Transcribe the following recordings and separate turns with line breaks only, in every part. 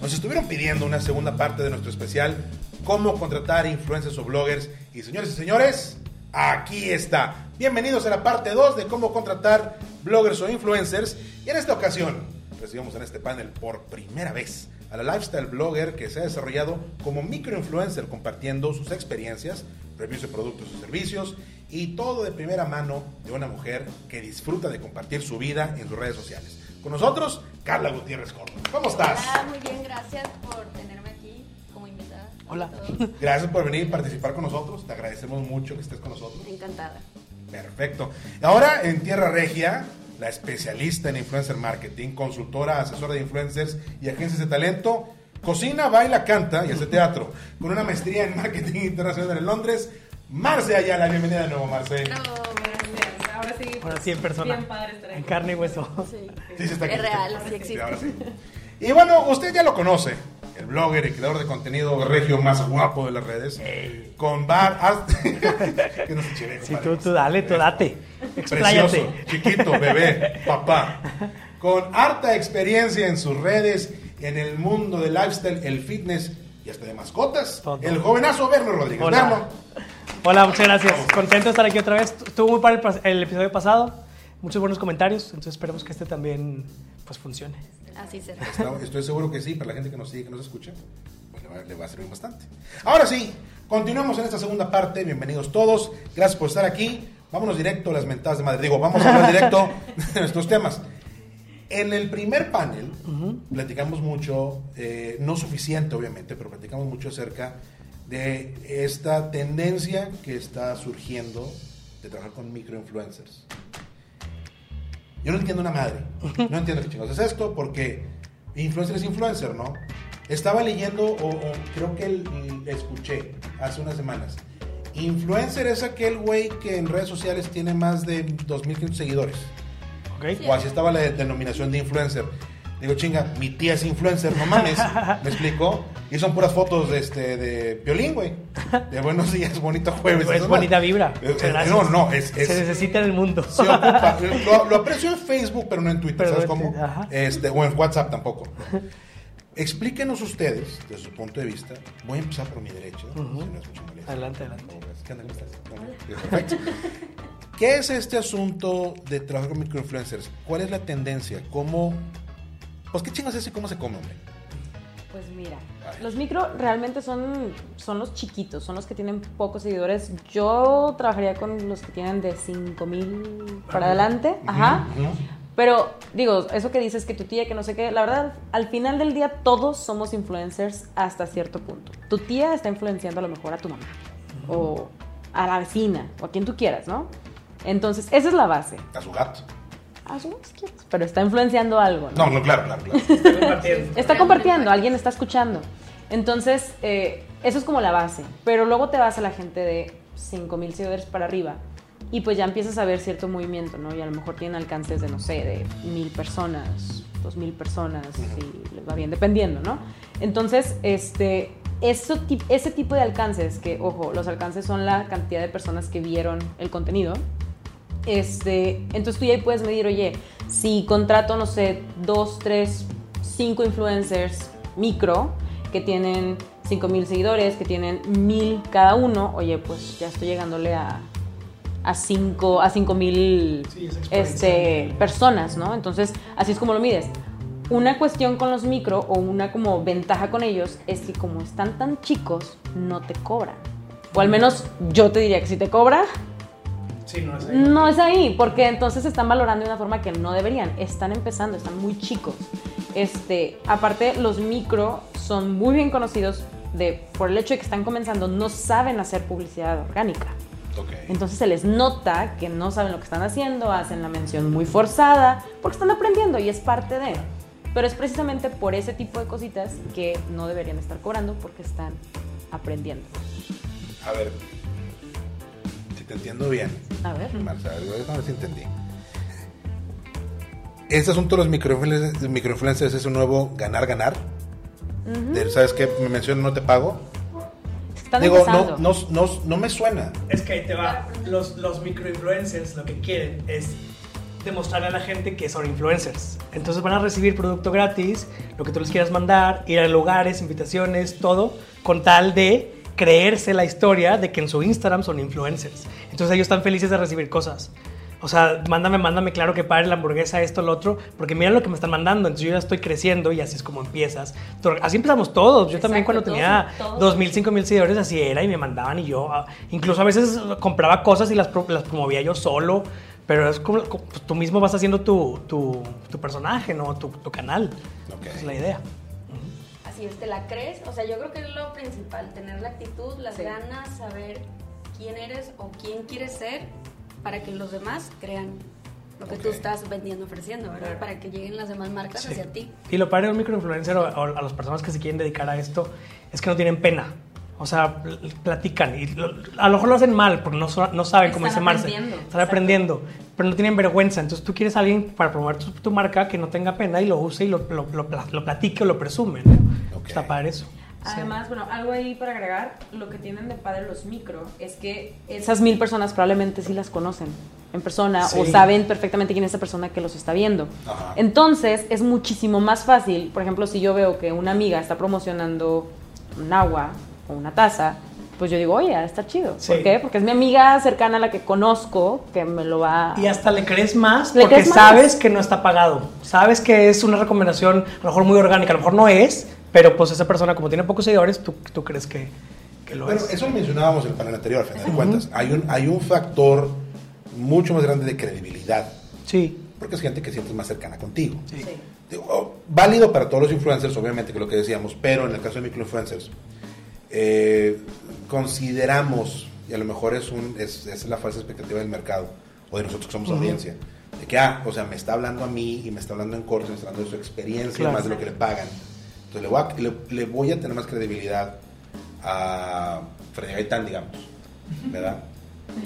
Nos estuvieron pidiendo una segunda parte de nuestro especial Cómo contratar influencers o bloggers. Y señores y señores, aquí está. Bienvenidos a la parte 2 de cómo contratar bloggers o influencers. Y en esta ocasión recibimos en este panel por primera vez a la lifestyle blogger que se ha desarrollado como microinfluencer compartiendo sus experiencias, reviews de productos y servicios y todo de primera mano de una mujer que disfruta de compartir su vida en sus redes sociales. Con nosotros, Carla Gutiérrez Córdoba. ¿Cómo estás?
Hola, muy bien, gracias por tenerme aquí como invitada.
Hola.
Gracias por venir y participar con nosotros. Te agradecemos mucho que estés con nosotros.
Encantada.
Perfecto. Ahora en Tierra Regia, la especialista en influencer marketing, consultora, asesora de influencers y agencias de talento, cocina, baila, canta y hace teatro. Con una maestría en marketing internacional en Londres, Marce Ayala. Bienvenida de nuevo, Marce.
No, sí.
Ahora sí en persona.
Bien padre estar aquí.
En carne y hueso.
Sí.
Sí, sí está aquí.
Es real, sí existe.
ahora sí. Y bueno, usted ya lo conoce, el blogger y creador de contenido regio más guapo de las redes, con bar art... que no se chive,
Sí, tú, tú dale, tú date.
Precioso, chiquito, bebé, papá. Con harta experiencia en sus redes, en el mundo del lifestyle, el fitness y hasta de mascotas. El jovenazo Berno Rodríguez.
Hola.
Berno.
Hola, muchas gracias. Contento de estar aquí otra vez. Estuvo muy padre el el episodio pasado. Muchos buenos comentarios. Entonces esperemos que este también pues funcione.
Así será.
Estoy seguro que sí, para la gente que nos sigue, que nos escucha, pues le va, le va a servir bastante. Ahora sí, continuamos en esta segunda parte. Bienvenidos todos. Gracias por estar aquí. Vámonos directo a las mentadas de madre. Digo, vamos a hablar directo de nuestros temas. En el primer panel platicamos mucho, eh, no suficiente obviamente, pero platicamos mucho acerca de esta tendencia que está surgiendo de trabajar con microinfluencers. Yo no entiendo una madre. No entiendo qué chingados es esto, porque influencer es influencer, ¿no? Estaba leyendo, o, o creo que el- el- escuché hace unas semanas. Influencer es aquel güey que en redes sociales tiene más de 2.500 seguidores.
¿Ok?
O así estaba la de- denominación de influencer. Digo, chinga, mi tía es influencer, no mames. ¿Me explico? Y son puras fotos de, este, de violín, güey. De buenos días, bonito jueves.
Es bonita vibra.
Eh, eh. No, no, es, es-
Se necesita en el mundo.
se ocupa. Lo, lo aprecio en Facebook, pero no en Twitter,
Pero
¿sabes
en
cómo? Este, o en WhatsApp tampoco. Explíquenos ustedes, desde su punto de vista, voy a empezar por mi derecha, si no es molestia.
Adelante, adelante.
¿Qué Perfecto. ¿Qué es este asunto de trabajar con microinfluencers? ¿Cuál es la tendencia? ¿Cómo? Pues qué chingas es y cómo se come, hombre.
Pues mira, los micro realmente son, son los chiquitos, son los que tienen pocos seguidores. Yo trabajaría con los que tienen de 5 mil para adelante. Ajá. Pero digo, eso que dices que tu tía, que no sé qué, la verdad, al final del día todos somos influencers hasta cierto punto. Tu tía está influenciando a lo mejor a tu mamá o a la vecina o a quien tú quieras, ¿no? Entonces, esa es la base.
A su gato.
A Pero está influenciando algo, ¿no?
No, no, claro, claro, claro.
Está compartiendo, alguien está escuchando. Entonces, eh, eso es como la base. Pero luego te vas a la gente de 5000 seguidores para arriba y pues ya empiezas a ver cierto movimiento, ¿no? Y a lo mejor tienen alcances de, no sé, de mil personas, dos mil personas, y les va bien, dependiendo, ¿no? Entonces, este, eso, ese tipo de alcances, que, ojo, los alcances son la cantidad de personas que vieron el contenido, este, entonces tú ya ahí puedes medir, oye, si contrato, no sé, dos, tres, cinco influencers micro que tienen 5 mil seguidores, que tienen mil cada uno, oye, pues ya estoy llegándole a a 5 a cinco mil
Sí,
este, personas, ¿no? Entonces, así es como lo mides. Una cuestión con los micro o una como ventaja con ellos es que como están tan chicos, no te cobran. O al menos yo te diría que si te cobra,
Sí, no es
no es ahí, porque entonces se están valorando de una forma que no deberían. Están empezando, están muy chicos. Este, aparte, los micro son muy bien conocidos de, por el hecho de que están comenzando, no saben hacer publicidad orgánica.
Ok.
Entonces se les nota que no saben lo que están haciendo, hacen la mención muy forzada, porque están aprendiendo y es parte de. Pero es precisamente por ese tipo de cositas que no deberían estar cobrando porque están aprendiendo.
A ver, te entiendo bien,
A ver.
Marta, a ver, a ver si entendí. Este asunto de los microinfluencers, microinfluencers es un nuevo ganar-ganar. De, ¿Sabes qué? Me mencionan no te pago.
Están
Digo, no, no, no, no me suena.
Es que ahí te va. Los, los microinfluencers lo que quieren es demostrarle a la gente que son influencers. Entonces van a recibir producto gratis, lo que tú les quieras mandar, ir a lugares, invitaciones, todo, con tal de creerse la historia de que en su Instagram son influencers. Entonces ellos están felices de recibir cosas. O sea, mándame, mándame, claro que padre la hamburguesa, esto, lo otro, porque mira lo que me están mandando. Entonces yo ya estoy creciendo y así es como empiezas. Así empezamos todos. Yo también
Exacto,
cuando tenía
todos- todos.
2.000, 5.000 seguidores así era y me mandaban y yo, ah, incluso a veces compraba cosas y las, las promovía yo solo, pero es como, pues, tú mismo vas haciendo tu, tu, tu personaje, ¿no? Tu, tu canal.
Ok.
Esa es la idea.
Así es, te la crees. O sea, yo creo que es lo principal, tener la actitud, las
Sí.
ganas, saber quién eres o quién quieres ser para que los demás crean lo que tú estás vendiendo, ofreciendo, ¿verdad? Para que lleguen las demás marcas
Sí.
hacia ti.
Y lo padre de un microinfluencer o, o a las personas que se quieren dedicar a esto es que no tienen pena. O sea, pl- platican y lo- a lo mejor lo hacen mal porque no, so- no saben cómo
Están
dice Marce.
aprendiendo,
Están aprendiendo, pero no tienen vergüenza. Entonces tú quieres a alguien para promover tu, tu marca que no tenga pena y lo use y lo, lo, lo, pla- lo platique o lo presume. ¿no?
Ok.
Está padre eso.
Además, bueno, algo ahí para agregar, lo que tienen de padre los micro es que esas mil personas probablemente sí las conocen en persona o
Sí.
saben perfectamente quién es esa persona que los está viendo.
Ajá.
Entonces, es muchísimo más fácil, por ejemplo, si yo veo que una amiga está promocionando un agua o una taza, pues yo digo, oye, está chido.
Sí.
¿Por qué? Porque es mi amiga cercana a la que conozco que me lo va
Y hasta le crees más
Le
porque
crees más.
sabes que no está pagado. Sabes que es una recomendación a lo mejor muy orgánica, a lo mejor no es, pero pues esa persona como tiene pocos seguidores, tú, tú crees que, que lo
Pero
es.
eso lo mencionábamos en el panel anterior, al final de cuentas. Hay un, hay un factor mucho más grande de credibilidad.
Sí,
Porque es gente que sientes más cercana contigo.
sí.
Digo, oh, válido para todos los influencers, obviamente, que es lo que decíamos, pero en el caso de microinfluencers, eh, consideramos, y a lo mejor es, un, es, es la falsa expectativa del mercado, o de nosotros que somos audiencia, de que, ah, o sea, me está hablando a mí y me está hablando en corto, me está hablando de su experiencia
Claro.
más de lo que le pagan. Entonces le voy a, le, le voy a tener más credibilidad a Freddy Gaitán, digamos, ¿verdad?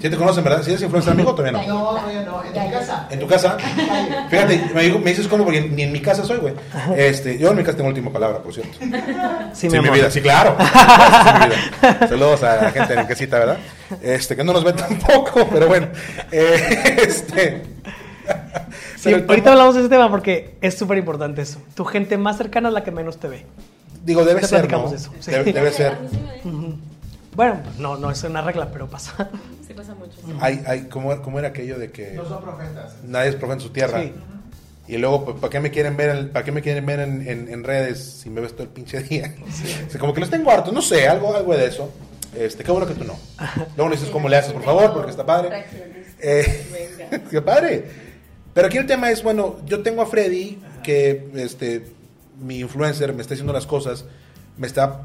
¿Sí te conocen, verdad? ¿Sí eres influencer amigo o todavía no?
No, no, no, en mi casa.
¿En tu casa? Fíjate, me, digo- me dices cómo, porque ni en mi casa soy, güey. Este, yo en mi casa tengo última palabra, por cierto.
Sí,
Sí,
mi
mi, vida, sí, claro. Sí, mi vida. Saludos a la gente en casita, ¿verdad? Este, que no nos ve tampoco, pero bueno. Eh, este.
Sí,
Pero el
ahorita
tema-
hablamos de ese tema porque es súper importante eso. Tu gente más cercana es la que menos te ve.
Digo, debe ser, ¿no?
de eso, sí.
Debe, debe ser.
Ven.
Bueno, pues no, no es una regla, pero pasa.
Sí pasa mucho.
Hay, hay, ¿cómo, ¿Cómo era aquello de que
No son profetas.
nadie es profe en su tierra?
Sí.
Y luego, pues, ¿para qué me quieren ver, en, ¿para qué me quieren ver en, en- en redes si me ves todo el pinche día? O sea, como que los tengo hartos, no sé, algo, algo de eso. Este, qué bueno que tú no. Luego me dices cómo le haces, por favor, porque está padre. Eh, qué padre. Pero aquí el tema es, bueno, yo tengo a Freddy, que este, mi influencer me está diciendo las cosas, me está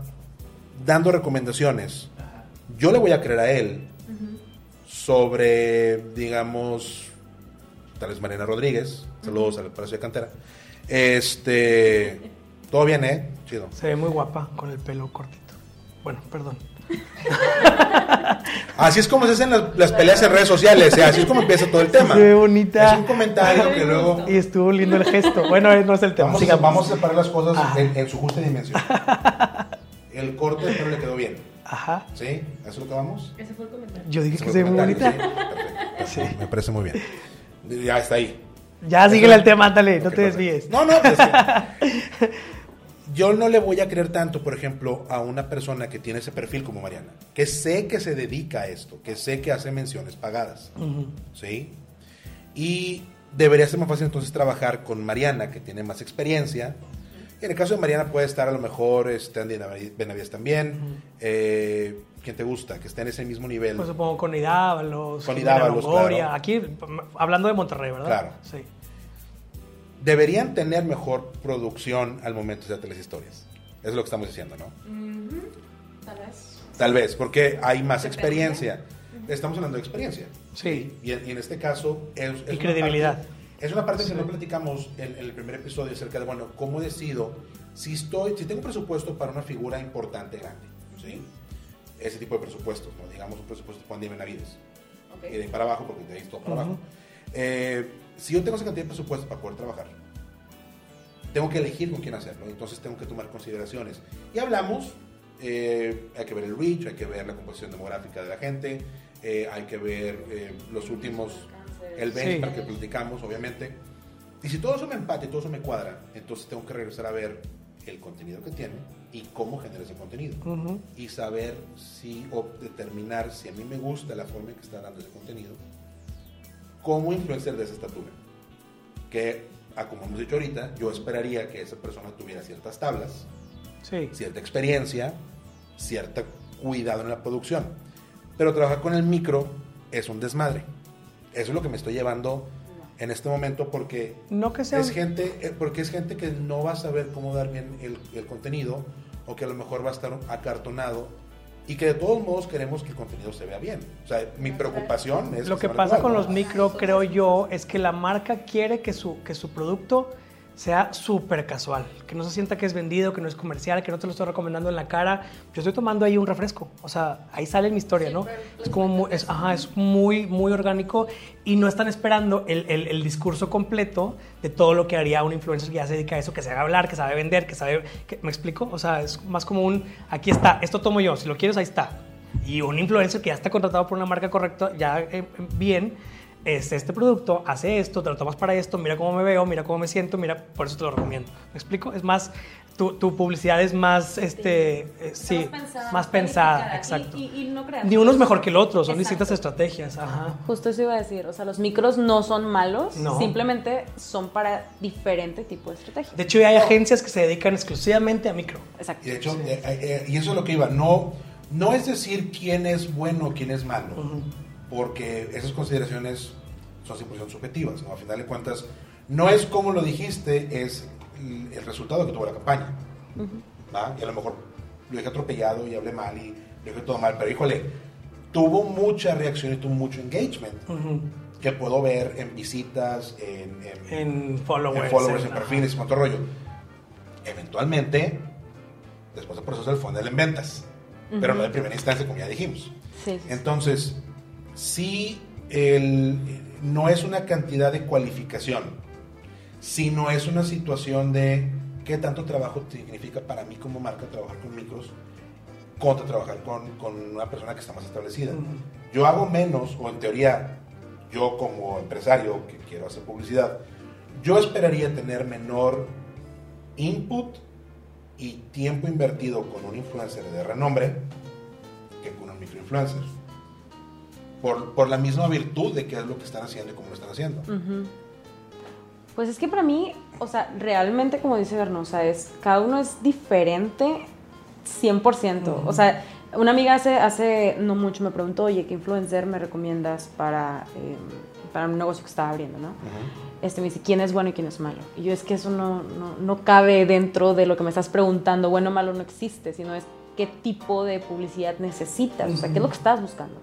dando recomendaciones. Yo le voy a creer a él sobre, digamos, tal vez Mariana Rodríguez. Saludos al Palacio de Cantera. Este, todo bien, ¿eh? Chido.
Se ve muy guapa con el pelo cortito. Bueno, perdón.
Así es como se hacen las, las peleas en redes sociales, ¿eh? así es como empieza todo el tema.
Se ve bonita.
Es un comentario que luego...
Y estuvo lindo el gesto. Bueno, no es el tema.
Vamos, a, vamos a separar las cosas en, en su justa dimensión. El corte de pelo le quedó bien.
Ajá.
¿Sí? ¿A eso es lo que vamos?
Ese fue el comentario.
Yo dije que se ve muy bonita.
Sí. Me parece muy bien. Ya está ahí.
Ya síguele el tema, ándale, no te
perfecto.
desvíes.
No, no, pues. Yo no le voy a creer tanto, por ejemplo, a una persona que tiene ese perfil como Mariana, que sé que se dedica a esto, que sé que hace menciones pagadas. ¿sí? Y debería ser más fácil entonces trabajar con Mariana, que tiene más experiencia. Y en el caso de Mariana puede estar a lo mejor este, Andy Benavides también. Eh, ¿Quién te gusta? Que esté en ese mismo nivel.
Pues supongo con Idávalos,
Con
Longoria.
claro.
Aquí, hablando de Monterrey, ¿verdad?
Claro.
Sí.
Deberían tener mejor producción al momento de hacer las historias. Eso es lo que estamos diciendo, ¿no?
Tal vez.
Tal vez, porque hay más experiencia. Estamos hablando de experiencia.
Sí.
Y en, y en este caso es, es
Y
una
credibilidad.
parte- es una parte que no platicamos en, en el primer episodio acerca de, bueno, cómo decido si estoy, si tengo presupuesto para una figura importante, grande, ¿sí? ese tipo de presupuestos, ¿no? digamos un presupuesto de Juan Diego Benavides.
Ok.
Y de ahí para abajo, porque de ahí todo para
Ujú.
abajo. Eh, si yo tengo esa cantidad de presupuesto para poder trabajar, tengo que elegir con quién hacerlo, entonces tengo que tomar consideraciones. Y hablamos, eh, hay que ver el reach, hay que ver la composición demográfica de la gente, eh, hay que ver eh, los últimos, el benchmark
Sí.
que platicamos, obviamente. Y si todo eso me empata y todo eso me cuadra, entonces tengo que regresar a ver el contenido que tiene y cómo genera ese contenido.
Ujú.
Y saber si, o determinar si a mí me gusta la forma en que está dando ese contenido, como influencer de esa estatura. Que, ah, como hemos dicho ahorita, yo esperaría que esa persona tuviera ciertas tablas,
Sí.
cierta experiencia, cierto cuidado en la producción. Pero trabajar con el micro es un desmadre. Eso es lo que me estoy llevando en este momento porque
No que sea
es
un-
gente, eh, porque es gente que no va a saber cómo dar bien el, el contenido o que a lo mejor va a estar acartonado y que de todos modos queremos que el contenido se vea bien. O sea, mi preocupación es...
Lo que pasa
igual,
con
¿no?
los micro, creo yo, es que la marca quiere que su, que su producto sea súper casual, que no se sienta que es vendido, que no es comercial, que no te lo estoy recomendando en la cara. Yo estoy tomando ahí un refresco, o sea, ahí sale mi historia, ¿no? Es como muy, es, ajá, es muy, muy orgánico y no están esperando el, el- el discurso completo de todo lo que haría un influencer que ya se dedica a eso, que sabe hablar, que sabe vender, que sabe... que- ¿Me explico? O sea, es más como un, aquí está, esto tomo yo, si lo quieres, ahí está. Y un influencer que ya está contratado por una marca correcta, ya eh, bien, es este producto, hace esto, te lo tomas para esto, mira cómo me veo, mira cómo me siento, mira, por eso te lo recomiendo. ¿Me explico? Es más, tu, tu publicidad es más, este, eh, sí, más pensada, exacto.
Y, y- y no creas.
Ni uno es mejor que el otro, son
Exacto.
distintas estrategias, ajá.
Justo eso iba a decir. O sea, los micros no son malos,
No.
simplemente son para diferente tipo de estrategia.
De hecho, ya hay agencias que se dedican exclusivamente a micro.
Exacto.
Y de hecho, eh, eh, y eso es lo que iba, no, no es decir quién es bueno o quién es malo, porque esas consideraciones son 100% subjetivas, ¿no? A final de cuentas, no es como lo dijiste, es el, resultado que tuvo la campaña. ¿va? Y a lo mejor lo dije atropellado y hablé mal y lo dije todo mal, pero híjole, tuvo mucha reacción y tuvo mucho engagement,
Ujú.
que puedo ver en visitas, en, en-
En followers.
en followers, en
ajá.
perfiles, cuánto rollo. Eventualmente, después del proceso del funnel en ventas, pero no de primera instancia, como ya dijimos.
Sí, sí.
Entonces, sí, el, no es una cantidad de cualificación, sino es una situación de qué tanto trabajo significa para mí como marca trabajar con micros contra trabajar con, con una persona que está más establecida. Yo hago menos, o en teoría, yo como empresario que quiero hacer publicidad, yo esperaría tener menor input y tiempo invertido con un influencer de renombre que con un microinfluencer. Por, por la misma virtud de qué es lo que están haciendo y cómo lo están haciendo.
Pues es que para mí, o sea, realmente como dice Bernosa, es, cada uno es diferente 100%. O sea, una amiga hace, hace no mucho me preguntó, oye, ¿qué influencer me recomiendas para, eh, para un negocio que estaba abriendo, no? Este me dice, ¿quién es bueno y quién es malo? Y yo, es que eso no, no, no cabe dentro de lo que me estás preguntando. Bueno o malo no existe, sino es qué tipo de publicidad necesitas, o sea, qué es lo que estás buscando.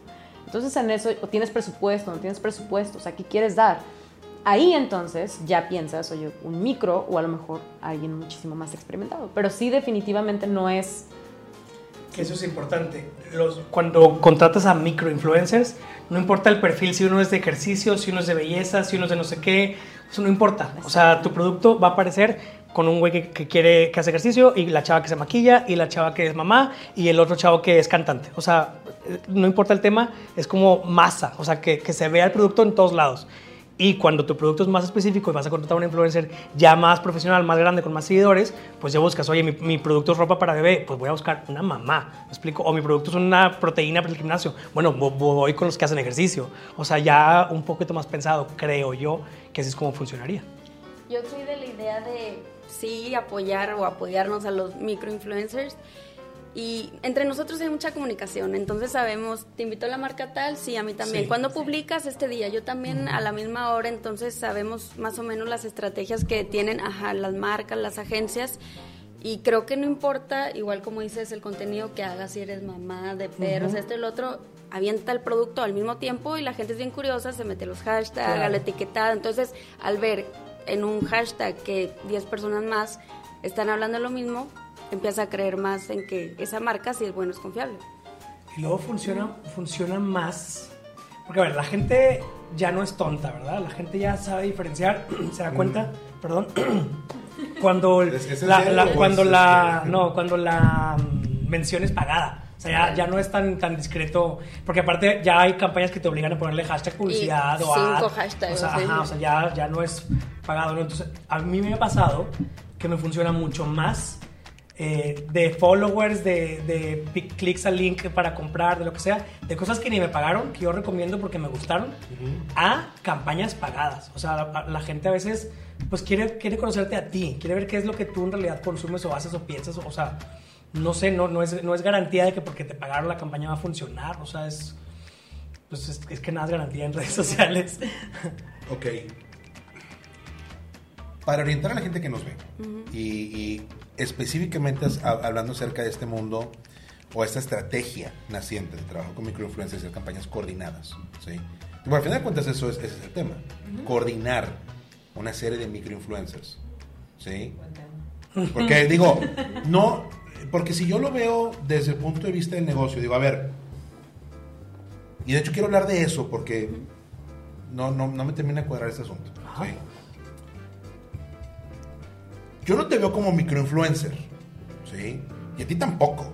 Entonces en eso, o tienes presupuesto, no tienes presupuesto, o sea, ¿qué quieres dar? Ahí entonces ya piensas, oye, un micro o a lo mejor alguien muchísimo más experimentado. Pero sí definitivamente no es...
Que eso es importante. Los, cuando contratas a microinfluencers, no importa el perfil, si uno es de ejercicio, si uno es de belleza, si uno es de no sé qué, eso no importa. O sea, tu producto va a aparecer con un güey que, quiere que hace ejercicio y la chava que se maquilla y la chava que es mamá y el otro chavo que es cantante. O sea, eh, no importa el tema, es como masa, o sea, que, que se vea el producto en todos lados. Y cuando tu producto es más específico y vas a contratar a un influencer ya más profesional, más grande, con más seguidores, pues ya buscas, oye, mi, mi producto es ropa para bebé, pues voy a buscar una mamá, ¿me explico? O mi producto es una proteína para el gimnasio, bueno, vo- voy con los que hacen ejercicio. O sea, ya un poquito más pensado, creo yo, que así es como funcionaría.
Yo soy de la idea de sí apoyar o apoyarnos a los microinfluencers. Y entre nosotros hay mucha comunicación, entonces sabemos, te invitó la marca tal, sí, a mí también.
Sí,
Cuando publicas este día? Yo también a la misma hora, entonces sabemos más o menos las estrategias que tienen ajá, las marcas, las agencias. Y creo que no importa, igual como dices, el contenido que hagas, si eres mamá de perros, esto y el otro, avienta el producto al mismo tiempo y la gente es bien curiosa, se mete los hashtags,
Claro.
a la etiquetada. Entonces, al ver en un hashtag que 10 personas más están hablando lo mismo, empieza a creer más en que esa marca, si es bueno, es confiable.
Y luego funciona, funciona más. Porque, a ver, la gente ya no es tonta, ¿verdad? La gente ya sabe diferenciar, se da cuenta, perdón, cuando
¿Es- es en
la, la-
o
cuando la, no, cuando la mm, mención es pagada. O sea, ya, ya no es tan, tan discreto, porque aparte ya hay campañas que te obligan a ponerle hashtag publicidad o
cinco
ad.
hashtags,
O sea,
sí.
ajá, o sea, ya, ya no es pagado. ¿no? Entonces, a mí me ha pasado que me funciona mucho más eh, de followers, de, de clics al link para comprar, de lo que sea, de cosas que ni me pagaron, que yo recomiendo porque me gustaron, a campañas pagadas. O sea, la, la gente a veces pues quiere, quiere conocerte a ti, quiere ver qué es lo que tú en realidad consumes o haces o piensas. O sea, no sé, no, no, es, no es garantía de que porque te pagaron la campaña va a funcionar. O sea, es, pues es, es que nada es garantía en redes sociales.
Ok. Para orientar a la gente que nos ve y, y específicamente hablando acerca de este mundo o esta estrategia naciente de trabajo con microinfluencers y hacer campañas coordinadas, ¿sí? Bueno, al final de cuentas eso es, ese es el tema, coordinar una serie de microinfluencers, ¿sí? Porque digo, no, porque si yo lo veo desde el punto de vista del negocio, digo, a ver, y de hecho quiero hablar de eso porque no, no, no me termina de cuadrar este asunto. ¿sí? Yo no te veo como microinfluencer, ¿sí? Y a ti tampoco.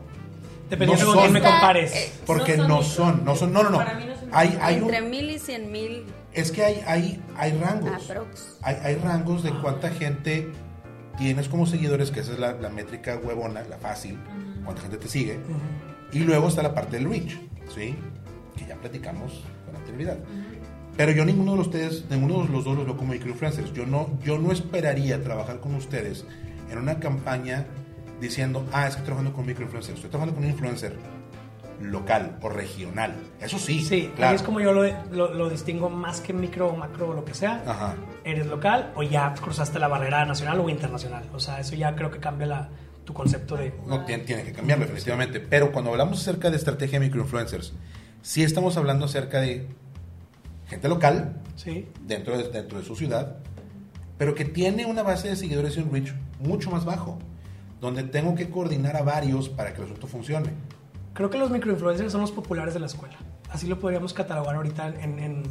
Dependiendo
No
con quién me compares.
Eh,
Porque
No son
no son, no no, no.
Para mí no son
Hay, hay un-
Entre mil y cien mil
es que hay, hay, hay rangos.
aprox.
Hay, hay rangos de cuánta gente tienes como seguidores, que esa es la, la métrica huevona, la fácil, cuánta gente te sigue. Y luego está la parte del reach, ¿sí? Que ya platicamos con anterioridad. Pero yo ninguno de ustedes, ninguno de los dos los veo como microinfluencers. Yo no, yo no esperaría trabajar con ustedes en una campaña diciendo, ah, estoy trabajando con microinfluencers. Estoy trabajando con un influencer local o regional. Eso sí,
Sí,
claro.
es como yo lo, lo- lo distingo más que micro o macro o lo que sea.
Ajá.
Eres local o ya cruzaste la barrera nacional o internacional. O sea, eso ya creo que cambia la, tu concepto de...
No, tiene, tiene que cambiarlo, definitivamente. Pero cuando hablamos acerca de estrategia de microinfluencers, sí estamos hablando acerca de gente local,
Sí.
dentro de, dentro de su ciudad, pero que tiene una base de seguidores y un reach mucho más bajo, donde tengo que coordinar a varios para que el asunto funcione.
Creo que los microinfluencers son los populares de la escuela. Así lo podríamos catalogar ahorita en,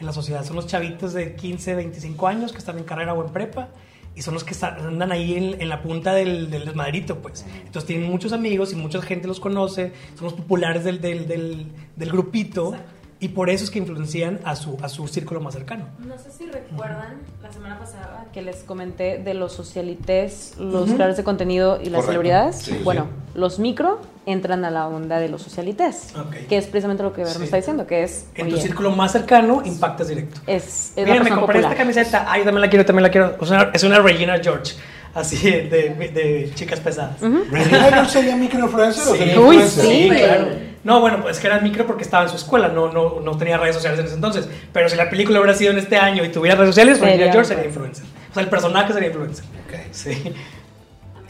la sociedad. Son los chavitos de 15, 25 años que están en carrera o en prepa y son los que andan ahí en, la punta del, desmadrito, pues. Entonces tienen muchos amigos y mucha gente los conoce, son los populares del, del, del- del grupito y por eso es que influencian a su, a su círculo más cercano.
No sé si recuerdan la semana pasada que les comenté de los socialites, los creadores de contenido y las
Correcto.
celebridades.
Sí, sí.
bueno, los micro entran a la onda de los socialites,
Ok.
que es precisamente lo que Ver
Sí.
me está diciendo, que es
En tu
oye,
círculo más cercano impactas directo.
es, es
Miren, me compré
popular.
esta camiseta. Ay, también la quiero, también la quiero. O sea, es una Regina George. Así de, de- de chicas pesadas.
¿Regina George sería microinfluencer o sería
Uy, sí.
Sí, claro. No, bueno, pues que era micro porque estaba en su escuela, no, no, no tenía redes sociales en ese entonces. Pero si la película hubiera sido en este año y tuviera redes sociales,
Sería
Regina George sería
influencer.
O sea, el personaje sería influencer.
Ok.
Sí.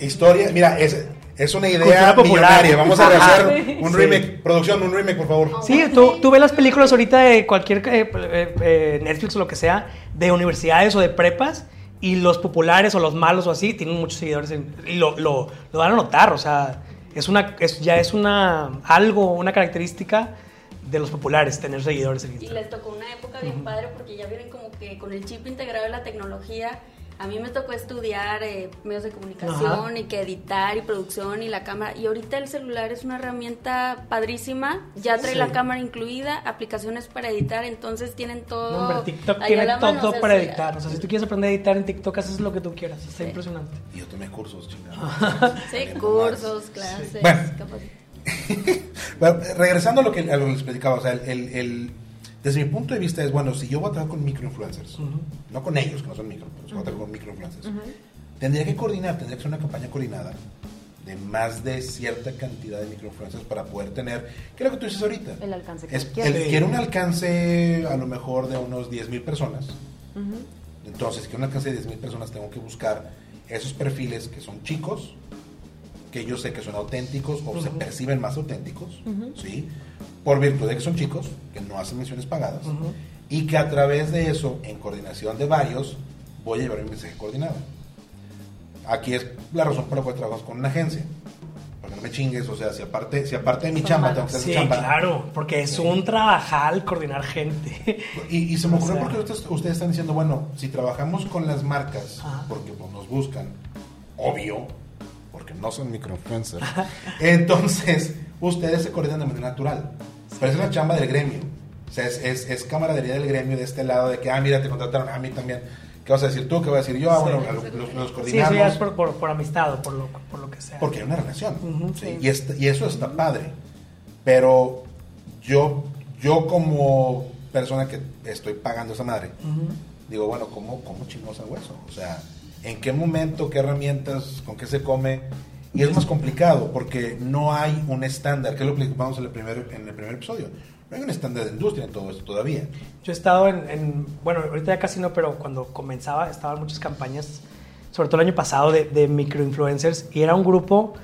Historia, mira, es, es una idea millonaria. Vamos a rehacer
Sí.
un
Sí.
remake. Producción, un remake, por favor.
Sí, tú, tú ves las películas ahorita de cualquier eh, eh, eh, Netflix o lo que sea, de universidades o de prepas, y los populares o los malos o así tienen muchos seguidores en- y lo, lo, lo van a notar, o sea, es una, es, ya es una algo, una característica de los populares tener seguidores en
Y
Instagram.
les tocó una época bien padre porque ya vienen como que con el chip integrado de la tecnología. A mí me tocó estudiar eh, medios de comunicación
Ajá.
y que editar y producción y la cámara. Y ahorita el celular es una herramienta padrísima. Ya trae
Sí.
la cámara incluida, aplicaciones para editar, entonces tienen todo.
No, hombre, TikTok tiene
mano,
todo
o sea,
para editar. O sea, si tú quieres aprender a editar en TikTok, haces lo que tú quieras. Está
Sí.
impresionante.
Y yo tomé cursos, chingada.
Sí, cursos, clases,
Bueno. Bueno, regresando a lo que, a lo que les platicaba, o sea, el, el- el- desde mi punto de vista es, bueno, si yo voy a trabajar con microinfluencers, no con ellos, que no son micro, pero si voy a trabajar con microinfluencers, tendría que coordinar, tendría que ser una campaña coordinada de más de cierta cantidad de microinfluencers para poder tener, ¿qué es lo que tú dices ahorita?
El alcance que
Es,
quieres.
quiero un alcance a lo mejor de unos 10 mil personas. Entonces, que un alcance de 10 mil personas tengo que buscar esos perfiles que son chicos, que yo sé que son auténticos o se perciben más auténticos, ¿sí? Por virtud de que son chicos, que no hacen menciones pagadas,
Ujú.
y que a través de eso, en coordinación de varios, voy a llevar mi mensaje coordinado. Aquí es la razón por la cual trabajamos con una agencia. Porque no me chingues, o sea, si aparte, si aparte de mi chamba tengo que hacer
Sí,
chamba.
claro, porque es un trabajal coordinar gente.
Y, y se me ocurrió
O sea-
porque ustedes, ustedes están diciendo, bueno, si trabajamos con las marcas,
Ajá.
porque pues, nos buscan, obvio, porque no son microinfluencers, entonces ustedes se coordinan de manera natural. Pero es la chamba del gremio. O sea, es, es, es camaradería del gremio de este lado de que, ah, mira, te contrataron a mí también. ¿Qué vas a decir tú? ¿Qué voy a decir yo? Ah,
Sí.
bueno, los, los- los
Sí,
coordinamos.
eso ya es por, por, por amistad o por lo, por lo que sea.
Porque hay una relación. ¿sí?
sí.
y, est- y eso está padre. Pero yo, yo como persona que estoy pagando esa madre, digo, bueno, ¿cómo, cómo chingos hago eso? O sea, ¿en qué momento, qué herramientas, con qué se come? Y es más complicado porque no hay un estándar, que es lo que vamos en el primer, en el primer episodio. No hay un estándar de industria en todo esto todavía.
Yo he estado en, en- bueno, ahorita ya casi no, pero cuando comenzaba estaban muchas campañas, sobre todo el año pasado, de, de microinfluencers, y era un grupo,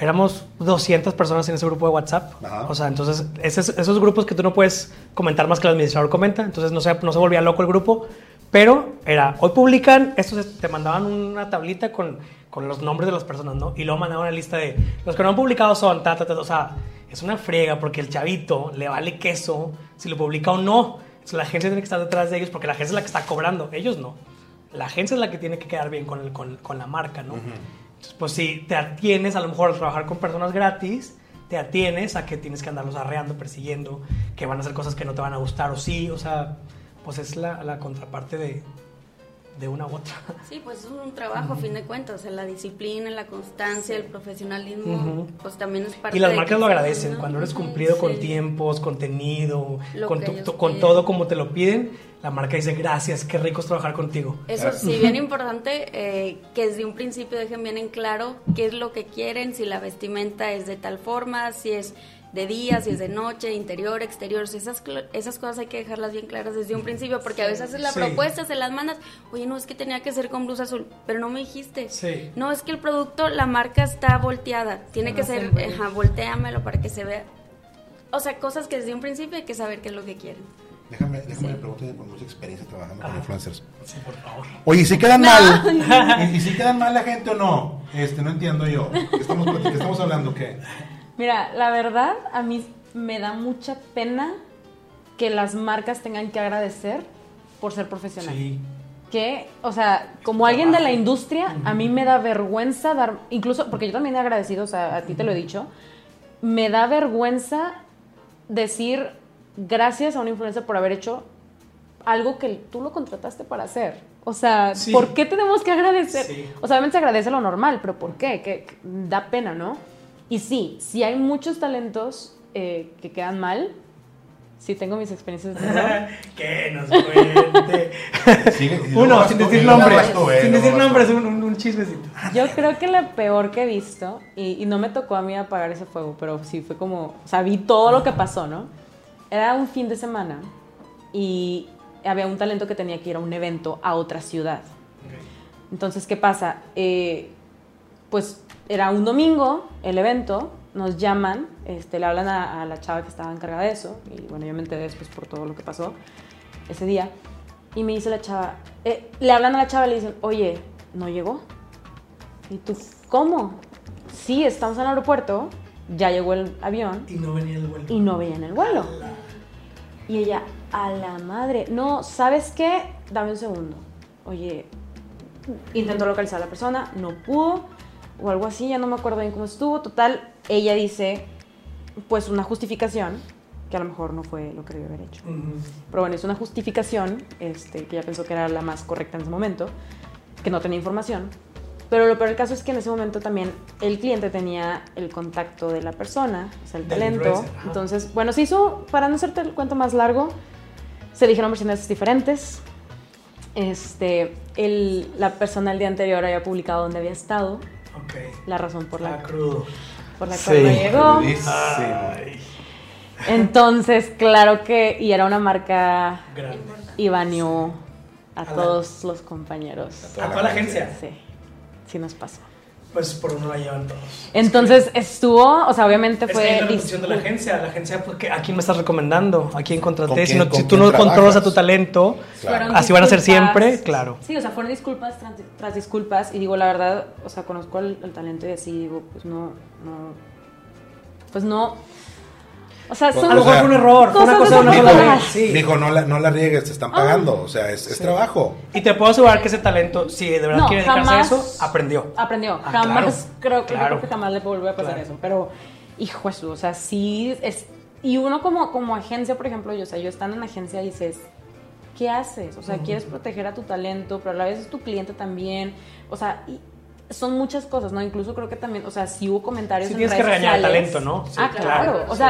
éramos 200 personas en ese grupo de WhatsApp.
Ajá.
O sea, entonces, esos, esos grupos que tú no puedes comentar más que el administrador comenta, entonces no se, no se volvía loco el grupo, pero era, hoy publican, estos es- te mandaban una tablita con, con los nombres de las personas, ¿no? Y luego mandaban una lista de, los que no han publicado son, ta, ta, ta, o sea, es una friega porque el chavito le vale queso si lo publica o no. Entonces, la agencia tiene que estar detrás de ellos porque la agencia es la que está cobrando, ellos no. La agencia es la que tiene que quedar bien con, el- con, con la marca, ¿no? Entonces, pues si te atienes a lo mejor a trabajar con personas gratis, te atienes a que tienes que andarlos arreando, persiguiendo, que van a hacer cosas que no te van a gustar o sí, o sea, pues es la, la contraparte de, de una u otra.
Sí, pues es un trabajo a fin de cuentas, o sea, la disciplina, la constancia, el profesionalismo, pues también es parte
Y las
de
marcas lo agradecen
¿no?
cuando eres cumplido con tiempos, contenido,
Lo
con, tu- con todo como te lo piden. La marca dice gracias, qué rico es trabajar contigo.
Eso sí, bien importante, eh, que desde un principio dejen bien en claro qué es lo que quieren, si la vestimenta es de tal forma, si es de día, si es de noche, interior, exterior, esas, esas cosas hay que dejarlas bien claras desde un principio, porque a veces haces la
Sí.
propuesta, se las mandas, oye, no, es que tenía que ser con blusa azul, pero no me dijiste.
Sí.
No, es que el producto, la marca está volteada, tiene que ser, ajá, volteamelo para que se vea. O sea, cosas que desde un principio hay que saber qué es lo que quieren.
Déjame, déjame le pregunto por mucha experiencia trabajando con influencers.
Sí, por favor.
Oye, ¿y si quedan mal? ¿Y, y si quedan mal la gente o no? Este, no entiendo yo. ¿Qué estamos, qué estamos hablando? ¿Qué?
Mira, la verdad, a mí me da mucha pena que las marcas tengan que agradecer por ser profesional.
Sí.
Que, o sea, como alguien de la industria, a mí me da vergüenza dar, incluso, porque yo también he agradecido, o sea, a ti te lo he dicho, me da vergüenza decir gracias a un influencer por haber hecho algo que tú lo contrataste para hacer. O sea,
Sí.
¿por qué tenemos que agradecer?
Sí.
O sea, obviamente se agradece lo normal, pero ¿por qué? Que da pena, ¿no? Y sí, sí hay muchos talentos eh, que quedan mal. Sí tengo mis experiencias de terror.
que nos cuente. Uno, sin decir nombres. sin decir nombres, un, un- un chismecito.
Yo creo que la peor que he visto, y, y no me tocó a mí apagar ese fuego, pero sí fue como, o sea, vi todo lo que pasó, ¿no? Era un fin de semana y había un talento que tenía que ir a un evento a otra ciudad. Entonces, ¿qué pasa? Eh, pues era un domingo el evento, nos llaman, este, le hablan a, a la chava que estaba encargada de eso, y bueno, yo me enteré después por todo lo que pasó ese día, y me dice la chava, eh, le hablan a la chava y le dicen, oye, ¿no llegó? ¿Y tú cómo? Sí, estamos en el aeropuerto, ya llegó el avión
Y no venía el vuelo.
y no veían el vuelo. Y ella, a la madre, no, ¿sabes qué? Dame un segundo. Oye, intentó localizar a la persona, no pudo, o algo así, ya no me acuerdo bien cómo estuvo. Total, ella dice, pues una justificación, que a lo mejor no fue lo que debió haber hecho.
Ujú.
Pero bueno, es una justificación este, que ella pensó que era la más correcta en ese momento, que no tenía información. Pero lo peor del caso es que en ese momento también el cliente tenía el contacto de la persona, o sea, el talento. Entonces, bueno, se hizo, para no hacerte el cuento más largo, se dijeron versiones diferentes. Este, el, la persona el día anterior había publicado dónde había estado, La razón por la,
crudo.
por la
Sí.
cual no llegó.
Ay,
Entonces, claro que, y era una marca
grande.
y baneó a
A la-
todos los compañeros.
A toda la agencia.
Sí, sí nos pasó.
Pues por uno la llevan todos.
Entonces estuvo, o sea, obviamente
Es
fue...
que es la función de la agencia. La agencia, pues, ¿qué- ¿a quién me estás recomendando? ¿A quién contraté?
¿Con
si, no-
con
si tú no controlas
trabajas?
a tu talento,
Fueron
así van a ser siempre, claro.
Sí, o sea, fueron disculpas tras, tras disculpas. Y digo, la verdad, o sea, conozco el, el talento y así, digo, pues no, no. Pues no. O sea, son
A lo
sea,
mejor fue un error, una cosa de una sola
desafortunadas.
vez. Sí.
Dijo, no la, no la riegues, te están pagando. O sea, es, es trabajo.
Y te puedo asegurar que ese talento, si de verdad
No,
quiere dedicarse a
jamás
eso, aprendió.
Aprendió.
Ah,
jamás,
claro,
creo,
claro.
creo que jamás le volvió a pasar
Claro.
eso. Pero, hijo eso, o sea, sí es. Y uno como, como agencia, por ejemplo, yo, o sea, yo estando en agencia dices, ¿qué haces? O sea, quieres proteger a tu talento, pero a la vez es tu cliente también. O sea, y son muchas cosas, ¿no? Incluso creo que también, o sea, si hubo comentarios
Sí
en
tienes que regañar talento, ¿no? Sí,
ah, claro.
claro,
O
sí.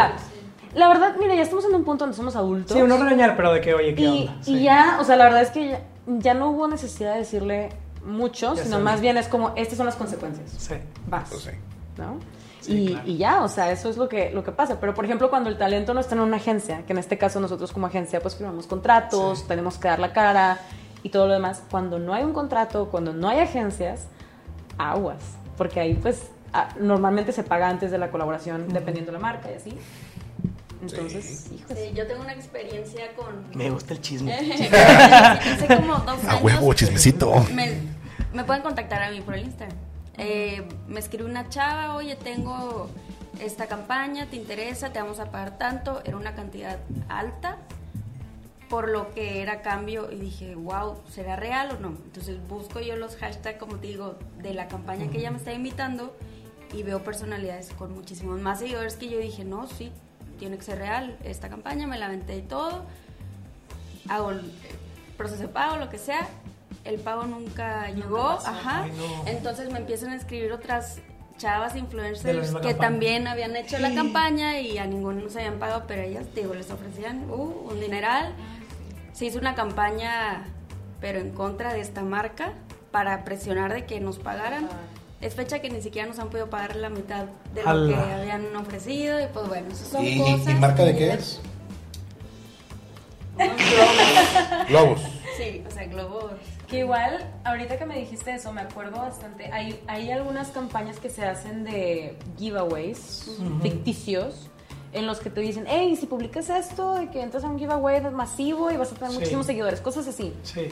La verdad, mira, ya estamos en un punto donde somos adultos.
Sí, uno regañar, pero de que, oye, ¿qué
Y,
onda?
y ya, o sea, la verdad es que ya, ya no hubo necesidad de decirle mucho,
Ya
sino más bien es como, estas son las consecuencias.
Sí.
Vas.
Pues sí.
¿No?
Sí,
y,
claro.
y ya, o sea, eso es lo que, lo que pasa. Pero, por ejemplo, cuando el talento no está en una agencia, que en este caso nosotros como agencia pues firmamos contratos, tenemos que dar la cara y todo lo demás, cuando no hay un contrato, cuando no hay agencias, aguas. Porque ahí pues normalmente se paga antes de la colaboración, dependiendo de la marca y así. Entonces.
Sí, yo tengo una experiencia con...
Me gusta el chisme.
Hace como dos
A
años.
huevo, chismecito.
Me, me pueden contactar a mí por el Instagram. Eh, me escribe una chava, oye, tengo esta campaña, ¿te interesa? Te vamos a pagar tanto. Era una cantidad alta por lo que era cambio y dije, wow, ¿será real o no? Entonces busco yo los hashtags, como te digo, de la campaña que ella me está invitando y veo personalidades con muchísimos más seguidores que yo dije, no, sí, tiene que ser real esta campaña, me la aventé y todo, hago el proceso de pago, lo que sea, el pago nunca llegó, ajá,
Ay, no.
entonces me empiezan a escribir otras chavas influencers que
campaña.
también habían hecho la campaña y a ninguno se habían pagado, pero ellas, digo, les ofrecían uh, un dineral. Se hizo una campaña, pero en contra de esta marca, para presionar de que nos pagaran. Es fecha que ni siquiera nos han podido pagar la mitad de lo que habían ofrecido y pues bueno, esas son
¿Y,
cosas.
y marca de qué es? Globos.
Sí, o sea, globos.
Que igual, ahorita que me dijiste eso, me acuerdo bastante. Hay, hay algunas campañas que se hacen de giveaways ficticios en los que te dicen, hey, si publicas esto, de que entras a un giveaway masivo y vas a tener
Sí.
muchísimos seguidores, cosas así.
Sí.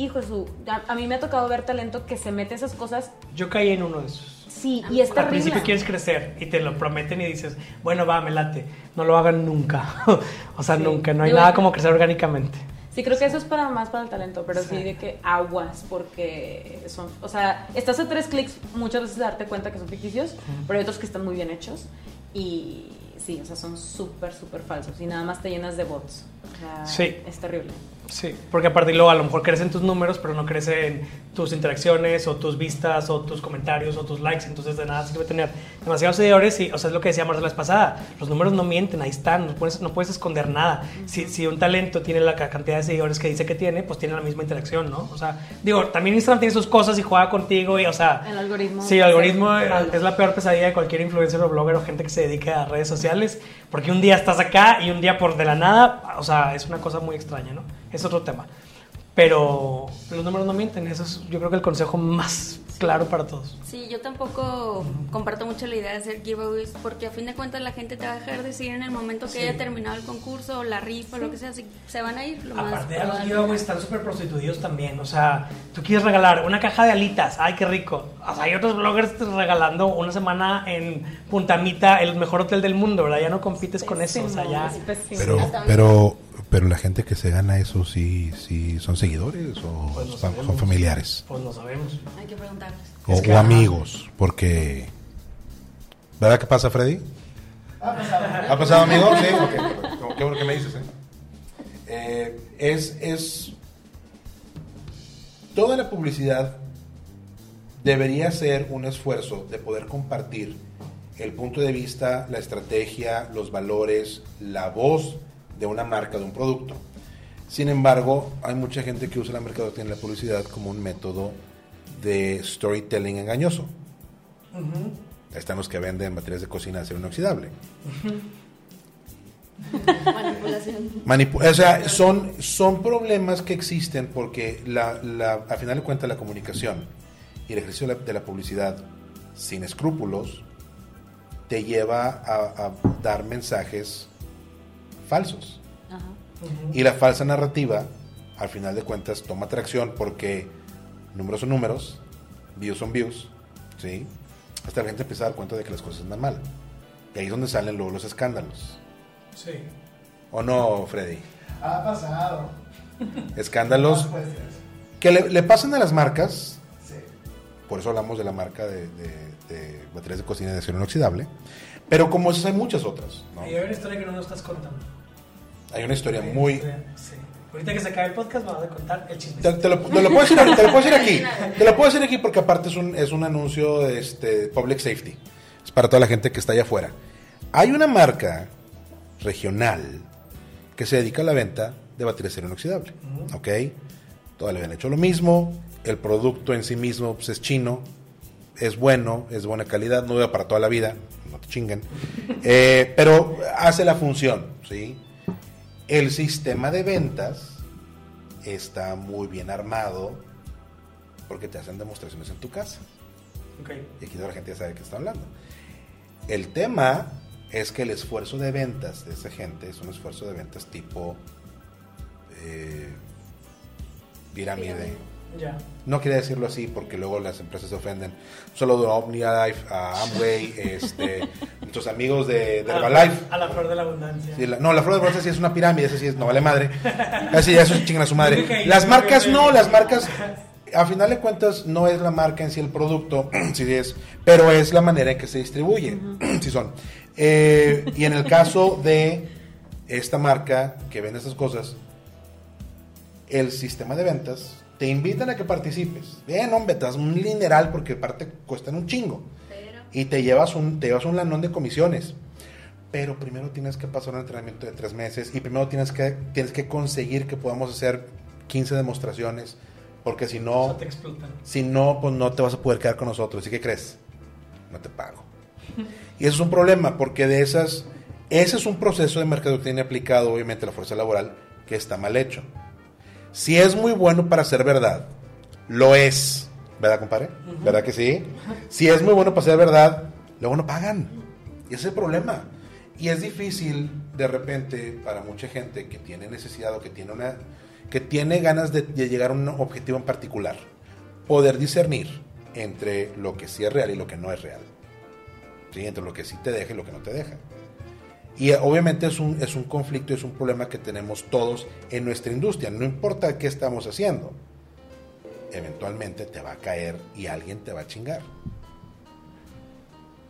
Hijo de su, a, a mí me ha tocado ver talento que se mete esas cosas.
Yo caí en uno de esos.
Sí, y es
Al
terrible.
principio quieres crecer y te lo prometen y dices, bueno, va, me late. No lo hagan nunca. o sea,
Sí.
nunca. No hay nada como crecer orgánicamente.
Sí, creo que eso es para más para el talento, pero sí,
Sí.
de que aguas, porque son, o sea, estás a tres clics muchas veces de darte cuenta que son ficticios, pero hay otros que están muy bien hechos y sí, o sea, son súper, súper falsos y nada más te llenas de bots. O sea,
Sí.
es terrible.
Sí, porque aparte luego a lo mejor crecen tus números, pero no crecen tus interacciones o tus vistas o tus comentarios o tus likes, entonces de nada sirve tener demasiados seguidores y, o sea, es lo que decía Marcela la vez pasada, los números no mienten, ahí están, no puedes, no puedes esconder nada. Si, si un talento tiene la ca- cantidad de seguidores que dice que tiene, pues tiene la misma interacción, ¿no? O sea, digo, también Instagram tiene sus cosas y juega contigo y, o sea...
El algoritmo.
Sí, el algoritmo
Sí.
es la peor pesadilla de cualquier influencer o blogger o gente que se dedique a redes sociales, porque un día estás acá y un día por de la nada, o sea, es una cosa muy extraña, ¿no? Es otro tema. Pero los números no mienten, eso es yo creo que el consejo más claro para todos.
Sí, yo tampoco comparto mucho la idea de hacer giveaways porque a fin de cuentas la gente te va a dejar decidir en el momento que
Sí.
haya terminado el concurso o la rifa o lo que sea, así se van a ir. Lo más
Aparte de los giveaways están súper prostituidos también, o sea, tú quieres regalar una caja de alitas, ay, qué rico. O sea, hay otros bloggers regalando una semana en Puntamita, el mejor hotel del mundo, ¿verdad? Ya no compites con eso, o sea, ya...
Pero, pero la gente que se gana eso sí, sí son seguidores o
Pues
son,
sabemos.
son familiares
Pues no sabemos.
Hay que preguntarles.
o,
Es que,
o
ajá.
amigos, porque ¿verdad que pasa, Freddy? ¿Ha pasado, amigo? Sí, ok. Qué bueno que me dices, ¿eh? Eh, es, es. Toda la publicidad debería ser un esfuerzo de poder compartir el punto de vista, la estrategia, los valores, la voz de una marca, de un producto. Sin embargo, hay mucha gente que usa la mercadotecnia y la publicidad como un método de storytelling engañoso. Están los que venden materiales de cocina de acero inoxidable.
Manipulación.
Manipu- o sea, son, son problemas que existen porque la, la, al final de cuentas la comunicación y el ejercicio de la, de la publicidad sin escrúpulos te lleva a, a dar mensajes falsos.
Ajá.
Y la falsa narrativa, al final de cuentas, toma atracción porque números son números, views son views, ¿sí? Hasta la gente empieza a dar cuenta de que las cosas andan mal. Y ahí es donde salen luego los escándalos.
Sí.
¿O no, Freddy?
Ha pasado.
Escándalos
No
que le, le pasan a las marcas,
Sí.
por eso hablamos de la marca de, de- de baterías de cocina de acero inoxidable, pero como esas hay muchas otras, ¿no?
Y hay una historia que no nos estás contando.
Hay una historia
Hay
muy...
Sí. Ahorita que se acabe el podcast, vamos a contar el chisme.
Te, te lo, te lo puedo decir, te lo puedo decir aquí. Te lo puedo decir aquí porque aparte es un, es un anuncio de este, public safety. Es para toda la gente que está allá afuera. Hay una marca regional que se dedica a la venta de baterías de acero inoxidable. ¿Ok? Todas le habían hecho lo mismo. El producto en sí mismo pues, es chino. Es bueno, es de buena calidad. No dura para toda la vida. No te chinguen. Eh, pero hace la función. ¿sí? El sistema de ventas está muy bien armado porque te hacen demostraciones en tu casa. Y aquí toda la gente ya sabe de qué está hablando. El tema es que el esfuerzo de ventas de esa gente es un esfuerzo de ventas tipo eh, pirámide.
Ya.
No quería decirlo así porque luego las empresas se ofenden. Solo de OmniLife, a Amway, este, nuestros amigos de, de
A la-
Herbalife.
A la flor de la abundancia.
Sí, la- no, la flor de bronce sí es una pirámide, esa sí es, no vale madre. Así, eso sí chingan a su madre. Las marcas no, las marcas, a final de cuentas, no es la marca en sí el producto, sí es, pero es la manera en que se distribuye, sí son. Eh, y en el caso de esta marca que vende estas cosas, el sistema de ventas te invitan a que participes. Bien, hombre, te das un dineral porque aparte cuestan un chingo.
Pero
Y te llevas un, te llevas un lanón de comisiones. Pero primero tienes que pasar un entrenamiento de tres meses y primero tienes que, tienes que conseguir que podamos hacer 15 demostraciones. Porque si
O
no,
sea, te explotan.
si no, pues no te vas a poder quedar con nosotros. ¿Y qué crees? No te pago. Y eso es un problema, porque de esas, ese es un proceso de mercadotecnia aplicado, obviamente, a la fuerza laboral, que está mal hecho. Si es muy bueno para ser verdad, lo es. ¿Verdad, compadre? ¿Verdad que sí? Si es muy bueno para ser verdad, luego no pagan. Y ese es el problema. Y es difícil, de repente, para mucha gente que tiene necesidad o que tiene una que tiene ganas de, de llegar a un objetivo en particular, poder discernir entre lo que sí es real y lo que no es real. ¿Sí? Entre lo que sí te deja y lo que no te deja. Y eh, obviamente es un, es un conflicto, es un problema que tenemos todos en nuestra industria. No importa qué estamos haciendo, eventualmente te va a caer y alguien te va a chingar.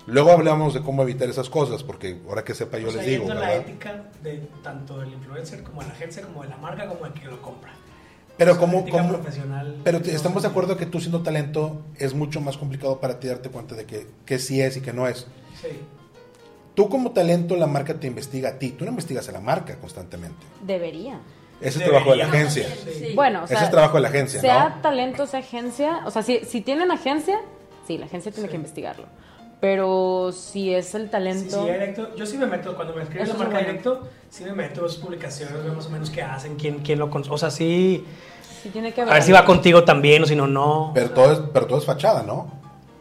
Luego hablamos de cómo evitar esas cosas, porque ahora que sepa yo
O sea,
les digo.
entra la
¿verdad?
ética de tanto del influencer como de la agencia, como de la marca, como del que lo compra.
Pero
O sea,
como, como-
profesional.
pero te- estamos de acuerdo que tú siendo talento es mucho más complicado para ti darte cuenta de que, que sí es y que no es.
Sí.
Tú como talento la marca te investiga a ti, tú no investigas a la marca constantemente.
Debería.
Ese es trabajo de la agencia.
Sí.
Bueno, o
Ese
sea,
es trabajo de la agencia,
sea
¿no?
talento, sea agencia, o sea, si, si tienen agencia, sí, la agencia tiene
Sí.
que investigarlo. Pero si es el
Sí,
talento,
sí, directo. Yo sí me meto, cuando me escribes la marca
bueno.
directo, sí me meto sus publicaciones, veo más o menos qué hacen, quién, quién lo consume. O sea, sí.
sí tiene que
A
ver.
ver si va contigo también o si no, no.
Pero todo, es, pero todo es fachada, ¿no?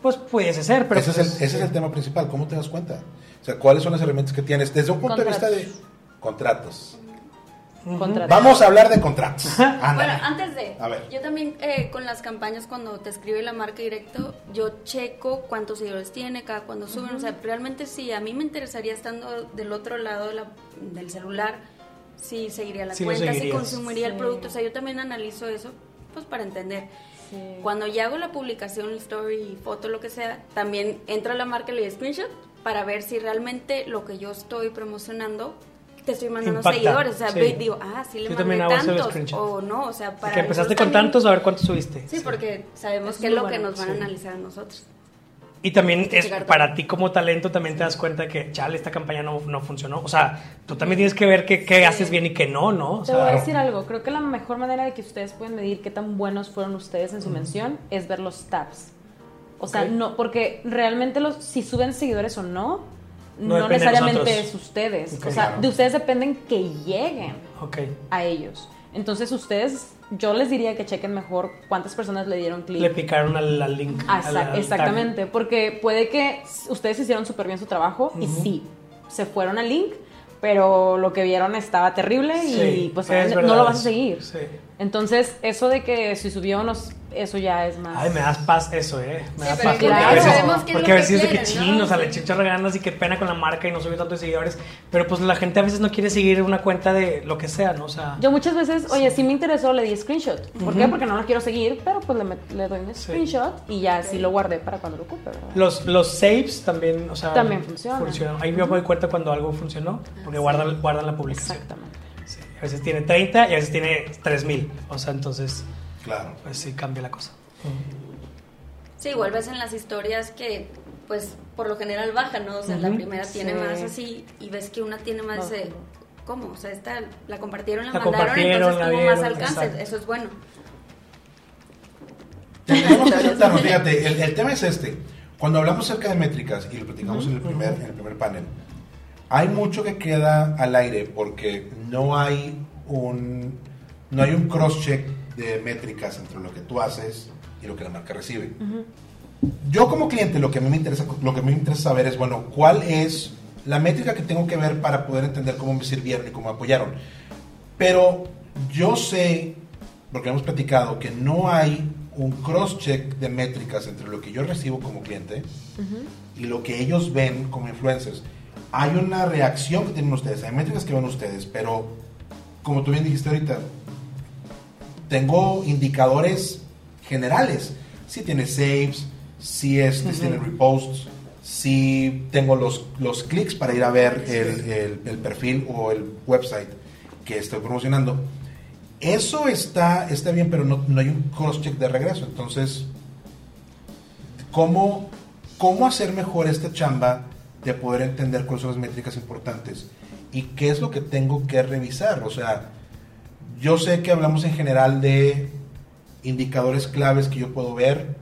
Pues pudiese ser, pero.
ese, es el,
pues,
ese es el tema principal, ¿cómo te das cuenta? O sea, ¿cuáles son las herramientas que tienes? Desde un punto de vista de contratos.
Contratar.
Vamos a hablar de contratos.
Bueno, antes de,
A ver.
yo también eh, con las campañas cuando te escribe la marca directo, yo checo cuántos seguidores tiene, cada cuando suben, o sea, realmente sí, a mí me interesaría estando del otro lado de la- del celular, sí seguiría la
Sí
cuenta,
seguirías.
consumiría el producto, o sea, yo también analizo eso, pues para entender.
Sí.
Cuando ya hago la publicación, story, foto, lo que sea, también entro a la marca y le doy screenshot para ver si realmente lo que yo estoy promocionando te estoy mandando
Impacta,
seguidores. O sea,
sí.
digo, ah, sí le
Yo
mandé tantos. O no, o sea, para.
que empezaste con
también-
tantos, a ver cuántos subiste.
Sí, porque sabemos que es lo
bueno,
que nos van
sí.
a analizar a nosotros.
Y también es para ti como talento también te das cuenta que, chale, esta campaña no, no funcionó. O sea, tú también tienes que ver qué, qué haces bien y qué no, ¿no? O
Te voy a decir algo, creo que la mejor manera de que ustedes pueden medir qué tan buenos fueron ustedes en su mención es ver los tabs. O sea, no, porque realmente los, si suben seguidores o no,
No
necesariamente es ustedes. O sea,
Claro.
de ustedes dependen que lleguen a ellos. Entonces ustedes yo les diría que chequen mejor cuántas personas le dieron clic.
Le picaron al, al link.
Ah,
al- al
exactamente, porque puede que ustedes hicieron súper bien su trabajo y sí, se fueron al link, pero lo que vieron estaba terrible y pues
es
no lo vas a seguir.
sí.
Entonces, eso de que si subió, nos, eso ya es más...
Ay, me das paz eso, eh. Me
Sí,
da
pero
paz.
claro,
porque a veces,
es
porque a
que
veces de que
quieren, ¿no?
o sea, le
Sí.
de ganas y qué pena con la marca y no subió tantos seguidores. Pero pues la gente a veces no quiere seguir una cuenta de lo que sea, ¿no? O sea,
Yo muchas veces, oye, sí me interesó, le di screenshot. ¿Por qué? Porque no lo quiero seguir, pero pues le, le doy un screenshot y ya sí lo guardé para cuando lo ocupe, ¿verdad?
los, los saves también, o sea,
También funcionan.
Ahí yo me doy cuenta cuando algo funcionó, porque guardan, guardan la publicación.
Exactamente.
Sí, a veces tiene 30 y a veces tiene 3000. O sea, entonces,
Claro.
pues sí cambia la cosa.
Sí, vuelves en las historias que, pues, por lo general bajan, ¿no? O sea, la
Ujú.
primera tiene
Sí.
más así y ves que una tiene más de... ¿Cómo? O sea, esta la compartieron, la,
La
mandaron,
compartieron,
entonces
la
tuvo
vieron,
más alcance.
exacto.
Eso es bueno.
Tenemos que aceptarlo, fíjate, el, el tema es este. Cuando hablamos acerca de métricas, y lo platicamos en, el primer, en el primer panel, hay mucho que queda al aire porque no hay un, no hay un cross-check de métricas entre lo que tú haces y lo que la marca recibe. Yo como cliente lo que a mí me interesa, lo que a mí me interesa saber es, bueno, ¿cuál es la métrica que tengo que ver para poder entender cómo me sirvieron y cómo me apoyaron? Pero yo sé, porque hemos platicado, que no hay un cross-check de métricas entre lo que yo recibo como cliente y lo que ellos ven como influencers. Hay una reacción que tienen ustedes, hay métricas que ven ustedes, pero como tú bien dijiste ahorita, tengo indicadores generales. Si tiene saves, si si tiene reposts, si tengo los, los clics para ir a ver el, el- el perfil o el website que estoy promocionando. Eso está, está bien, pero no, no hay un cross-check de regreso. Entonces, ¿cómo, ¿cómo hacer mejor esta chamba de poder entender cuáles son las métricas importantes? ¿Y qué es lo que tengo que revisar? O sea, yo sé que hablamos en general de indicadores claves que yo puedo ver,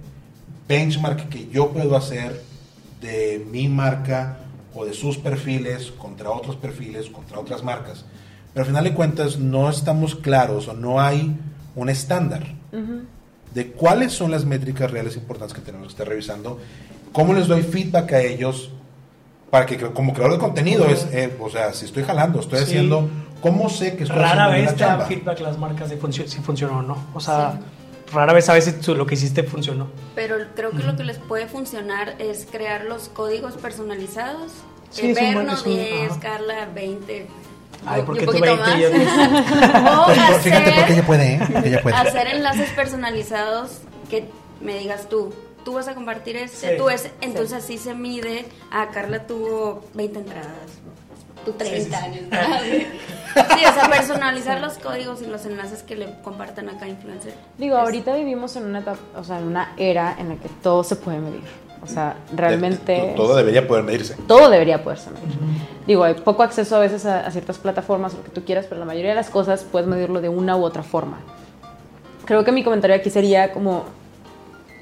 benchmark que yo puedo hacer de mi marca o de sus perfiles contra otros perfiles, contra otras marcas. Pero al final de cuentas no estamos claros o no hay un estándar de cuáles son las métricas reales importantes que tenemos que estar revisando, cómo les doy feedback a ellos para que como creador de contenido es, eh, o sea, si estoy jalando, estoy
Sí.
haciendo, ¿cómo sé que estoy
Rara vez te dan feedback las marcas de funcio- si funcionó o no. O sea, rara vez sabes si tú- lo que hiciste funcionó.
Pero creo que lo que les puede funcionar es crear los códigos personalizados.
Sí,
Eh,
es un buen- es un-
10,
ajá.
Carla 20.
Ay, ¿por qué tú
poquito
20 y yo
más.
10?
O
Pero Fíjate porque
hacer-
ella puede, ¿eh? Ella puede.
hacer enlaces personalizados que me digas tú. Tú vas a compartir este,
Sí,
tú ese. Entonces así se mide. A Carla tuvo 20 entradas. Tú 30
Sí, sí, sí.
o sea, personalizar los códigos y los enlaces que le compartan a cada influencer.
Digo,
Es-
ahorita vivimos en una etapa, o sea, en una era en la que todo se puede medir. O sea, realmente
Todo debería poder medirse.
todo debería poderse medir. Digo, hay poco acceso a veces a, a ciertas plataformas, lo que tú quieras, pero la mayoría de las cosas puedes medirlo de una u otra forma. Creo que mi comentario aquí sería como,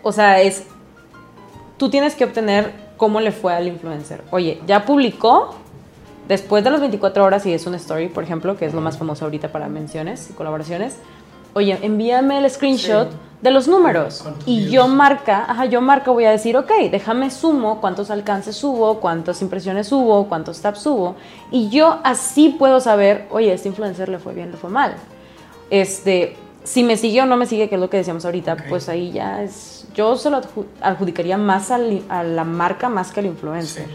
o sea, es, tú tienes que obtener cómo le fue al influencer. Oye, ya publicó después de las 24 horas y es un story, por ejemplo, que es lo más famoso ahorita para menciones y colaboraciones. Oye, envíame el screenshot
Sí.
de los números
¿Cuántos
y
views?
yo marca, ajá, yo marca voy a decir, ok, déjame sumo cuántos alcances hubo, cuántas impresiones hubo, cuántos taps hubo y yo así puedo saber, oye, este influencer le fue bien, le fue mal. Este, si me sigue o no me sigue, que es lo que decíamos ahorita, pues ahí ya es, yo se lo adju- adjudicaría más al- a la marca más que al influencer.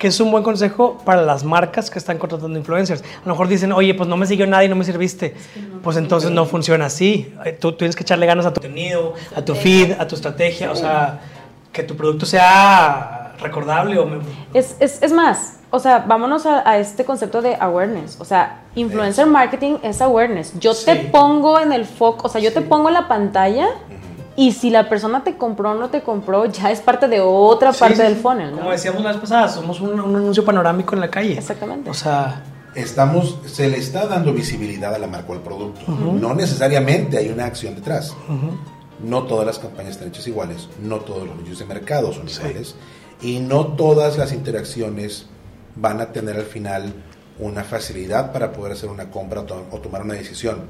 Que es un buen consejo para las marcas que están contratando influencers. A lo mejor dicen, oye, pues no me siguió nadie, no me serviste. Pues entonces no funciona así. Eh, Tú tienes que echarle ganas a tu contenido, a tu feed, a tu estrategia. O sea, que tu producto sea recordable o...
Es, es, es más, o sea, vámonos a, a este concepto de awareness. O sea, influencer marketing es awareness. Yo
Sí.
te pongo en el foco, o sea, yo te
Sí.
pongo en la pantalla y si la persona te compró o no te compró, ya es parte de otra
Sí,
parte
sí,
del funnel, ¿no?
Como decíamos la vez pasada, somos un, un anuncio panorámico en la calle.
Exactamente.
O sea,
Estamos, se le está dando visibilidad a la marca o al producto. No necesariamente hay una acción detrás. No todas las campañas están hechas iguales, no todos los nichos de mercado son
Sí.
iguales y no todas las interacciones van a tener al final una facilidad para poder hacer una compra o to- o tomar una decisión.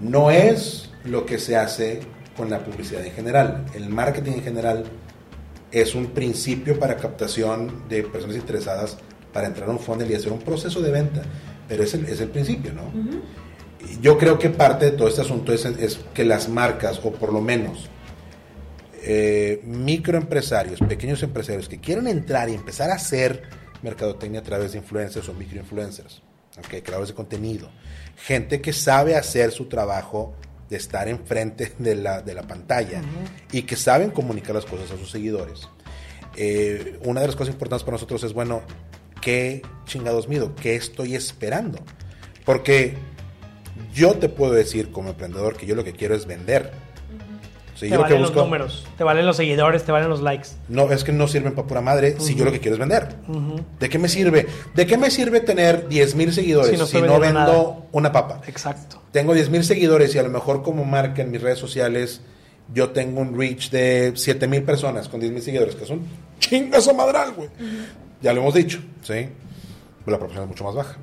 No es lo que se hace con la publicidad en general. El marketing en general es un principio para captación de personas interesadas para entrar a un funnel y hacer un proceso de venta. Pero es el, es el principio, ¿no? Yo creo que parte de todo este asunto es, es que las marcas, o por lo menos eh, microempresarios, pequeños empresarios que quieren entrar y empezar a hacer mercadotecnia a través de influencers o microinfluencers, ¿ok? creadores de contenido, gente que sabe hacer su trabajo de estar enfrente de la, de la pantalla y que saben comunicar las cosas a sus seguidores. Eh, una de las cosas importantes para nosotros es, bueno, ¿qué chingados mido? ¿Qué estoy esperando? Porque yo te puedo decir como emprendedor que yo lo que quiero es vender.
Te
yo lo que
valen los números, te valen los seguidores, te valen los likes.
no, es que no sirven para pura madre si yo lo que quiero es vender. ¿De qué me sirve? ¿De qué me sirve tener 10 mil seguidores
Si
si
no
vendo
nada.
una papa?
Exacto.
Tengo 10 mil seguidores y a lo mejor como marca en mis redes sociales yo tengo un reach de 7 mil personas con 10 mil seguidores, que son chingas o madral, güey. Ya lo hemos dicho, ¿sí? Pero la proporción es mucho más baja.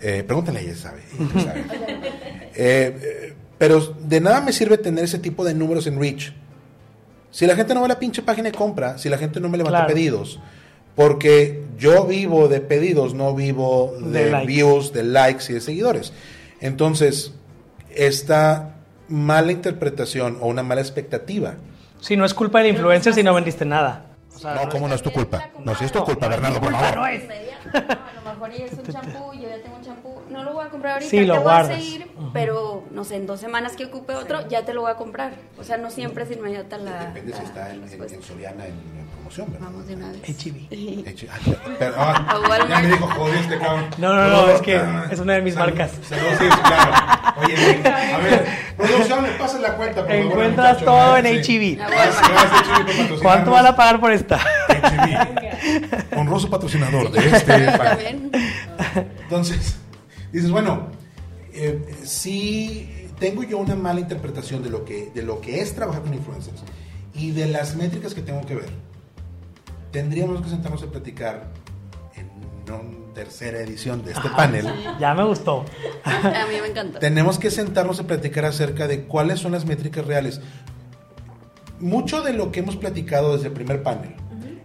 Eh, pregúntale ella, sabe. ella sabe. Eh, eh, pero de nada me sirve tener ese tipo de números en reach. Si la gente no ve la pinche página y compra, si la gente no me levanta
Claro.
pedidos, porque yo vivo de pedidos, no vivo
De
de, views, de likes y de seguidores. Entonces, esta mala interpretación o una mala expectativa.
Si no es culpa del influencer si no vendiste nada. O sea,
No, ¿cómo no es tu culpa? No, si es tu
No,
culpa, Bernardo, por favor.
no es.
A lo mejor es un champú, yo ya tengo un champú, no lo voy a comprar ahorita,
Sí,
te
lo
voy
guardas.
a seguir, pero no sé, en dos semanas que ocupe otro, ya te lo voy a comprar. O sea, no siempre es inmediata la.
Depende si
la
está en, en- en Soriana en, en promoción, ¿verdad?
Vamos de una vez.
Pero- ah,
A Walmart.
ya me dijo, joder, este cabrón.
No, no, no, es que
ah,
es una de mis
salud,
marcas.
salud, sí, claro. Oye, a ver, producción, me pasen la cuenta, por favor,
Encuentras todo
¿eh?
en
patrocinarnos.
¿Cuánto van a pagar por esta?
HEB, honroso patrocinador de este. Entonces, dices, bueno, eh, si tengo yo una mala interpretación de lo, que, de lo que es trabajar con influencers y de las métricas que tengo que ver, tendríamos que sentarnos a platicar en una tercera edición de este panel.
Ya me gustó.
A mí me encanta.
Tenemos que sentarnos a platicar acerca de cuáles son las métricas reales. Mucho de lo que hemos platicado desde el primer panel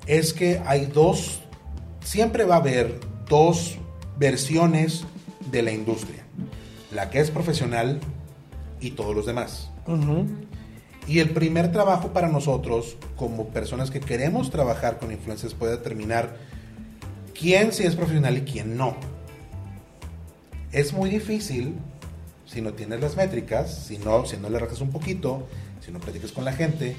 es que hay dos, siempre va a haber dos versiones de la industria. La que es profesional y todos los demás. Y el primer trabajo para nosotros, como personas que queremos trabajar con influencers, puede determinar quién sí es profesional y quién no. Es muy difícil si no tienes las métricas, si no, si no le rajas un poquito, si no platicas con la gente,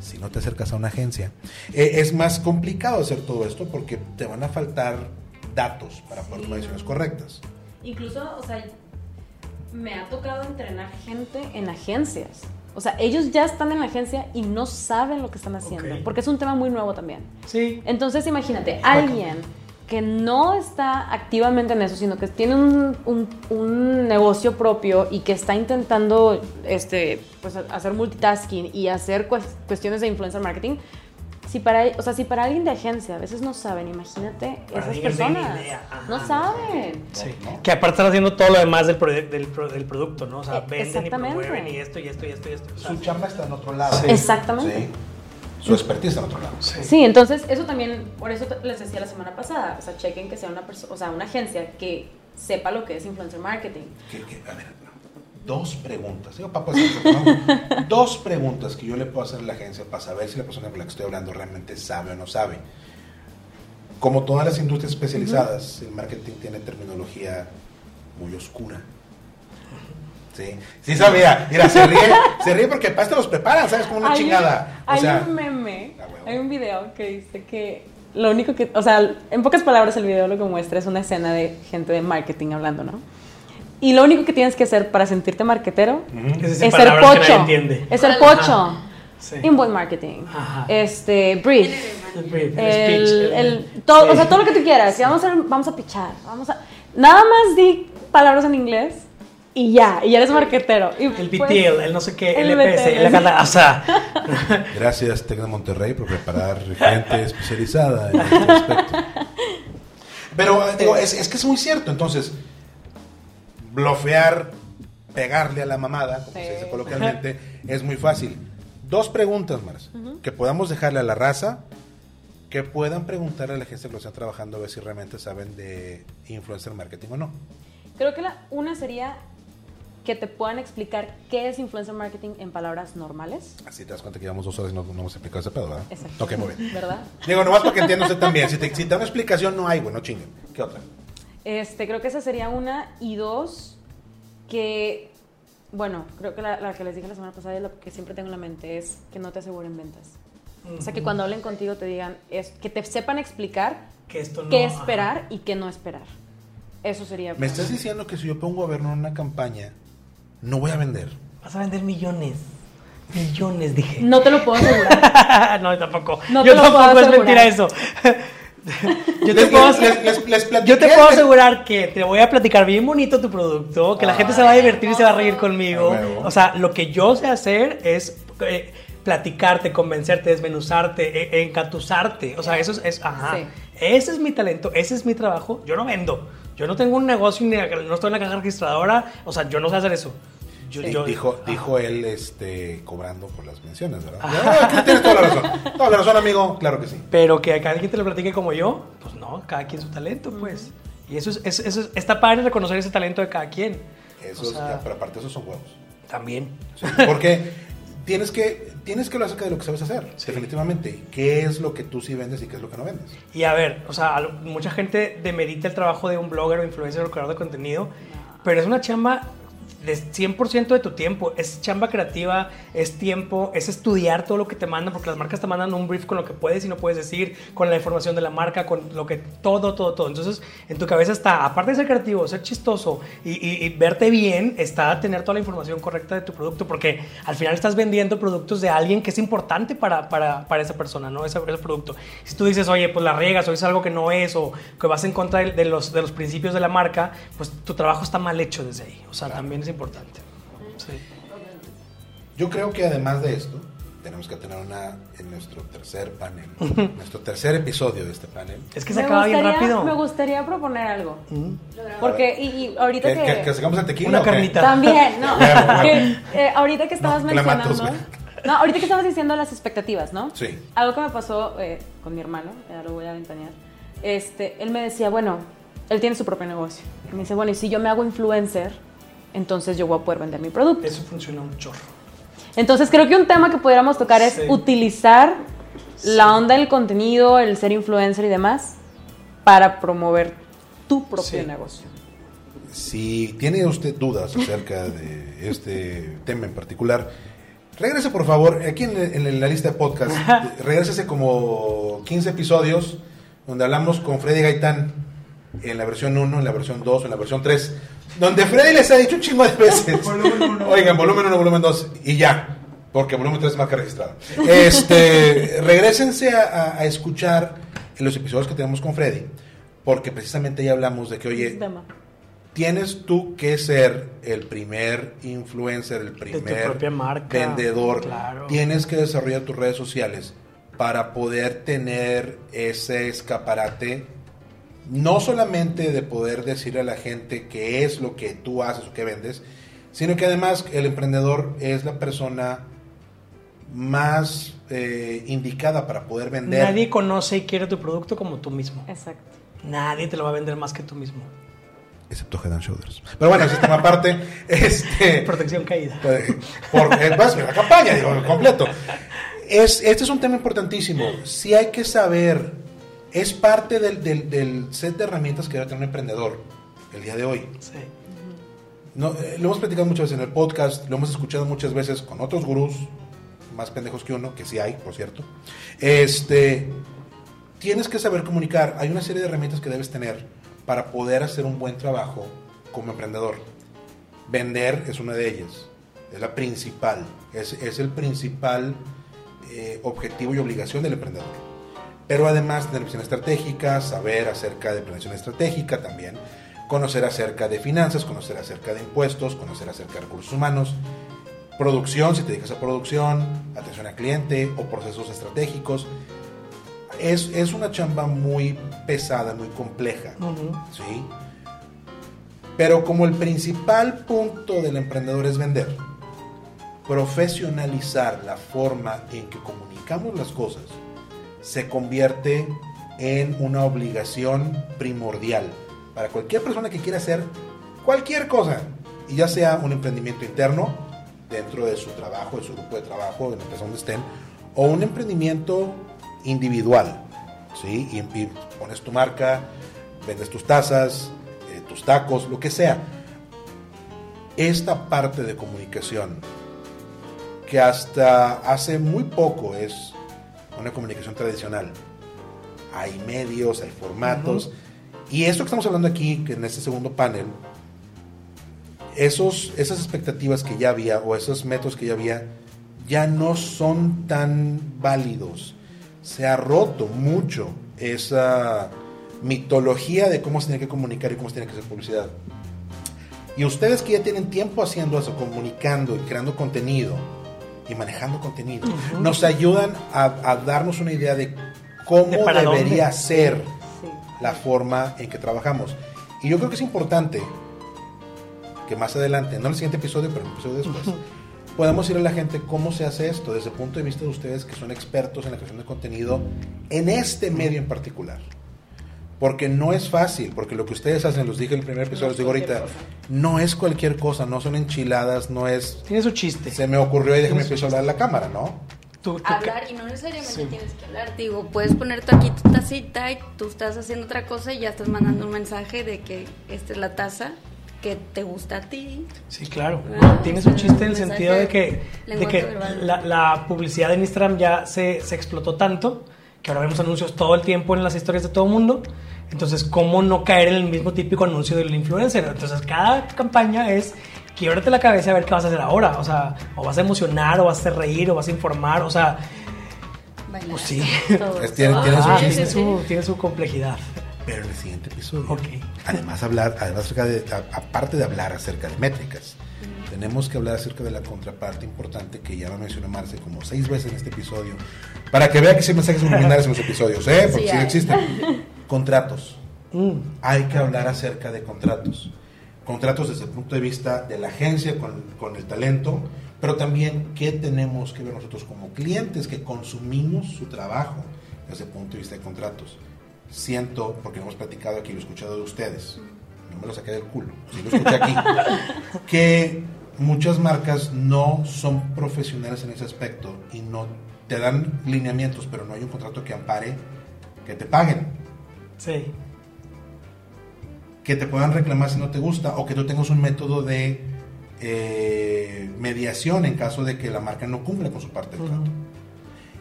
si no te acercas a una agencia. Eh, es más complicado hacer todo esto porque te van a faltar datos para poder tomar decisiones correctas.
Incluso, o sea, me ha tocado entrenar gente en agencias. O sea, ellos ya están en la agencia y no saben lo que están haciendo, porque es un tema muy nuevo también.
Sí.
Entonces, imagínate, alguien que no está activamente en eso, sino que tiene un, un- un negocio propio y que está intentando este, pues, hacer multitasking y hacer cues- cuestiones de influencer marketing, si para, o sea, si para alguien de agencia a veces no saben, imagínate
Para
esas personas. No saben.
Sí. Que aparte están haciendo todo lo demás del, del, pro- del producto, ¿no? O sea,
Eh,
venden y promueven y esto y esto y esto y esto. O sea,
Su chamba está en otro lado.
Sí.
Exactamente.
Sí. Su expertise está en otro lado.
sí.
Sí, entonces eso también, por eso te- les decía la semana pasada, o sea, chequen que sea una persona, o sea, una agencia que sepa lo que es influencer marketing.
que- que- a ver, dos preguntas. Digo, papá, dos preguntas que yo le puedo hacer a la agencia para saber si la persona con la que estoy hablando realmente sabe o no sabe. Como todas las industrias especializadas, el marketing tiene terminología muy oscura. Sí, sí sabía. Mira, se ríe, se ríe porque para esto los preparan, ¿sabes? Como una
Hay un-
chingada. O
Hay
sea,
un meme, hay un video que dice que lo único que, o sea, en pocas palabras el video lo que muestra es una escena de gente de marketing hablando, ¿no? Y lo único que tienes que hacer para sentirte marquetero
Es
es ser
que
pocho.
entiende.
Es ser
Ajá.
pocho.
Sí.
Inbound marketing.
Ajá.
Este, brief.
El brief, el
El,
speech,
el- todo,
Sí.
O sea, todo lo que tú quieras. Y vamos a, vamos a pichar. Vamos a, nada más di palabras en inglés y ya. Y ya eres marquetero. Y
El
pues,
BTL, el no sé qué,
el
LPS,
BTL.
el gana- o sea,
Gracias, Tec de Monterrey, por preparar gente especializada en este aspecto. Pero eh, digo, es, es que es muy cierto. Entonces, blofear pegarle a la mamada, como
Sí.
se dice coloquialmente, es muy fácil. Dos preguntas, Mars, que podamos dejarle a la raza, que puedan preguntarle a la gente que lo está trabajando a ver si realmente saben de influencer marketing o no.
Creo que la, una sería que te puedan explicar qué es influencer marketing en palabras normales.
Así te das cuenta que llevamos dos horas y no, no hemos explicado ese pedo, ¿verdad?
Exacto.
Ok, muy bien.
¿Verdad?
Digo, nomás para que entiendan usted también. Si te, si te da una explicación, no hay, güey, no chinguen. ¿Qué otra?
Este, creo que esa sería una. Y dos, que, bueno, creo que la, la que les dije la semana pasada y lo que siempre tengo en la mente es que no te aseguren ventas. O sea, que cuando hablen contigo te digan, es, que te sepan explicar
Que esto no.
qué
ajá.
esperar y qué no esperar. Eso sería.
Me estás diciendo que si yo pongo a ver una campaña, no voy a vender.
Vas a vender millones. Millones, dije.
No te lo puedo asegurar.
no, tampoco.
No te
Yo
puedo
tampoco es mentira eso. Yo te
Les-
puedo
les- les- les- platiqué
Yo te puedo asegurar que te voy a platicar bien bonito tu producto, que la gente se va a divertir y se va a reír conmigo. O sea, lo que yo sé hacer es eh, platicarte, convencerte, desmenuzarte, e- encatusarte. O sea, eso es, es- ajá.
Sí.
Ese es mi talento, ese es mi trabajo. Yo no vendo. Yo no tengo un negocio ni no estoy en la caja registradora. O sea, yo no sé hacer eso. Yo,
Di-
yo-
dijo,
ajá.
dijo él este, cobrando por las menciones, ¿verdad?
Ajá.
Ah, tienes toda la razón. Toda la razón, amigo. Claro que sí.
Pero que a cada quien te lo platique como yo, pues no, cada quien su talento, pues. Y eso es, es- eso es- está padre reconocer ese talento de cada quien.
Eso
O
es-
sea,
pero aparte, esos son huevos.
También.
Sí, Porque tienes que, tienes que hablar acerca de lo que sabes hacer, definitivamente. ¿Qué es lo que tú sí vendes y qué es lo que no vendes?
Y a ver, o sea, mucha gente demerita el trabajo de un blogger o influencer o creador de contenido, pero es una chamba de 100% de tu tiempo. Es chamba creativa, es tiempo, es estudiar todo lo que te mandan, porque las marcas te mandan un brief con lo que puedes y no puedes decir, con la información de la marca, con lo que todo, todo, todo. Entonces, en tu cabeza está, aparte de ser creativo, ser chistoso y, y- y verte bien, está tener toda la información correcta de tu producto, porque al final estás vendiendo productos de alguien que es importante para, para, para esa persona, ¿no? Ese, ese producto. Si tú dices, oye, pues la riegas o es algo que no es o que vas en contra de, de los, de los principios de la marca, pues tu trabajo está mal hecho desde ahí. O sea, también es importante. Sí.
Yo creo que además de esto, tenemos que tener una en nuestro tercer panel, nuestro tercer episodio de este panel.
Es que se
Me
acaba bien
gustaría-
rápido.
Me gustaría proponer algo. Porque, y, y ahorita
¿Que,
que...
que, que sacamos el tequila
Una carnita.
También, no.
Huevo, huevo.
Que, eh, ahorita que estabas
No,
mencionando. No, ahorita que estabas diciendo las expectativas, ¿no?
Sí.
Algo que me pasó eh, con mi hermano, ya lo voy a ventanear. Este, él me decía, bueno, él tiene su propio negocio. Y me dice, bueno, y si yo me hago influencer, entonces yo voy a poder vender mi producto.
Eso funciona un chorro.
Entonces creo que un tema que pudiéramos tocar es
Sí.
utilizar la onda del contenido, el ser influencer y demás, para promover tu propio
Sí.
negocio.
Si tiene usted dudas acerca de este tema en particular, regrese por favor, aquí en, en la lista de podcast, regrésese como 15 episodios donde hablamos con Freddy Gaitán en la versión 1, en la versión 2, en la versión 3, donde Freddy les ha dicho un chingo de veces, oigan, volumen 1, volumen 2, y ya, porque volumen 3 es marca registrada. Este, regrésense a, a- a escuchar en los episodios que tenemos con Freddy, porque precisamente ya hablamos de que, oye, tienes tú que ser el primer influencer, el primer
propia marca,
vendedor.
claro.
Tienes que desarrollar tus redes sociales para poder tener ese escaparate, no solamente de poder decirle a la gente qué es lo que tú haces o qué vendes, sino que además el emprendedor es la persona más eh, indicada para poder vender.
Nadie conoce y quiere tu producto como tú mismo.
Exacto.
Nadie te lo va a vender más que tú mismo.
Excepto Head and Shoulders. Pero bueno, ese es tema aparte. Este,
Protección caída.
Eh, por eh, pues, la campaña, digo, completo. Es, este es un tema importantísimo. Sí hay que saber, es parte del, del- del set de herramientas que debe tener un emprendedor el día de hoy.
Sí.
No, eh, lo hemos platicado muchas veces en el podcast, lo hemos escuchado muchas veces con otros gurús, más pendejos que uno, que sí hay, por cierto. Este, tienes que saber comunicar. Hay una serie de herramientas que debes tener para poder hacer un buen trabajo como emprendedor. Vender es una de ellas, es la principal, es, es el principal eh, objetivo y obligación del emprendedor. Pero además tener visión estratégica, saber acerca de planeación estratégica también, conocer acerca de finanzas, conocer acerca de impuestos, conocer acerca de recursos humanos, producción, si te dedicas a producción, atención al cliente o procesos estratégicos. Es, es una chamba muy pesada, muy compleja. ¿sí? Pero como el principal punto del emprendedor es vender, profesionalizar la forma en que comunicamos las cosas se convierte en una obligación primordial para cualquier persona que quiera hacer cualquier cosa, y ya sea un emprendimiento interno dentro de su trabajo, de su grupo de trabajo, de la empresa donde estén, o un emprendimiento individual, ¿sí? Y, pones tu marca, vendes tus tazas, eh, tus tacos, lo que sea. Esta parte de comunicación, que hasta hace muy poco es una comunicación tradicional, hay medios, hay formatos, y esto que estamos hablando aquí, que en este segundo panel, esos, esas expectativas que ya había o esos métodos que ya había ya no son tan válidos. Se ha roto mucho esa mitología de cómo se tiene que comunicar y cómo se tiene que hacer publicidad. Y ustedes que ya tienen tiempo haciendo eso, comunicando y creando contenido y manejando contenido, nos ayudan a, a darnos una idea de cómo
De
debería
dónde.
ser
Sí.
la forma en que trabajamos. Y yo creo que es importante que más adelante, no en el siguiente episodio, pero en el episodio después, podamos ir a la gente cómo se hace esto desde el punto de vista de ustedes que son expertos en la creación de contenido en este medio en particular. Porque no es fácil, porque lo que ustedes hacen, los dije en el primer episodio, los digo ahorita, no es cualquier cosa, no son enchiladas, no es...
Tiene su chiste.
Se me ocurrió y déjame empiezo a hablar a la cámara, ¿no?
Tú- tú-
hablar y no necesariamente
Sí.
tienes que hablar. Digo, puedes poner tú aquí tu tacita y tú estás haciendo otra cosa y ya estás mandando un mensaje de que esta es la taza que te gusta a ti.
Sí, claro.
Ah,
Tiene
o
su
sea,
chiste en el sentido de que, de que la, la publicidad en Instagram ya se, se explotó tanto que ahora vemos anuncios todo el tiempo en las historias de todo el mundo. Entonces, ¿cómo no caer en el mismo típico anuncio del influencer? Entonces, cada campaña es quiebrate la cabeza a ver qué vas a hacer ahora. O sea, o vas a emocionar, o vas a hacer reír, o vas a informar. O sea,
Bailar.
pues sí.
Tiene- tiene su
Ah,
chiste.
tiene, su, tiene su complejidad.
Pero en el siguiente episodio.
Ok.
Además, hablar, además acerca de, a- aparte de hablar acerca de métricas, tenemos que hablar acerca de la contraparte importante que ya lo mencionó Marce como seis veces en este episodio, para que vea que sí hay mensajes subliminales en los episodios, ¿eh? Porque
Sí
sí, existen. Contratos.
Mm.
Hay que hablar acerca de contratos. Contratos desde el punto de vista de la agencia con, con el talento, pero también qué tenemos que ver nosotros como clientes que consumimos su trabajo desde el punto de vista de contratos. Siento, porque lo hemos platicado aquí, lo he escuchado de ustedes, no me lo saqué del culo, sí lo escuché aquí, que muchas marcas no son profesionales en ese aspecto y no te dan lineamientos, pero no hay un contrato que ampare que te paguen
Sí.
que te puedan reclamar si no te gusta o que tú tengas un método de eh, mediación en caso de que la marca no cumpla con su parte del trato.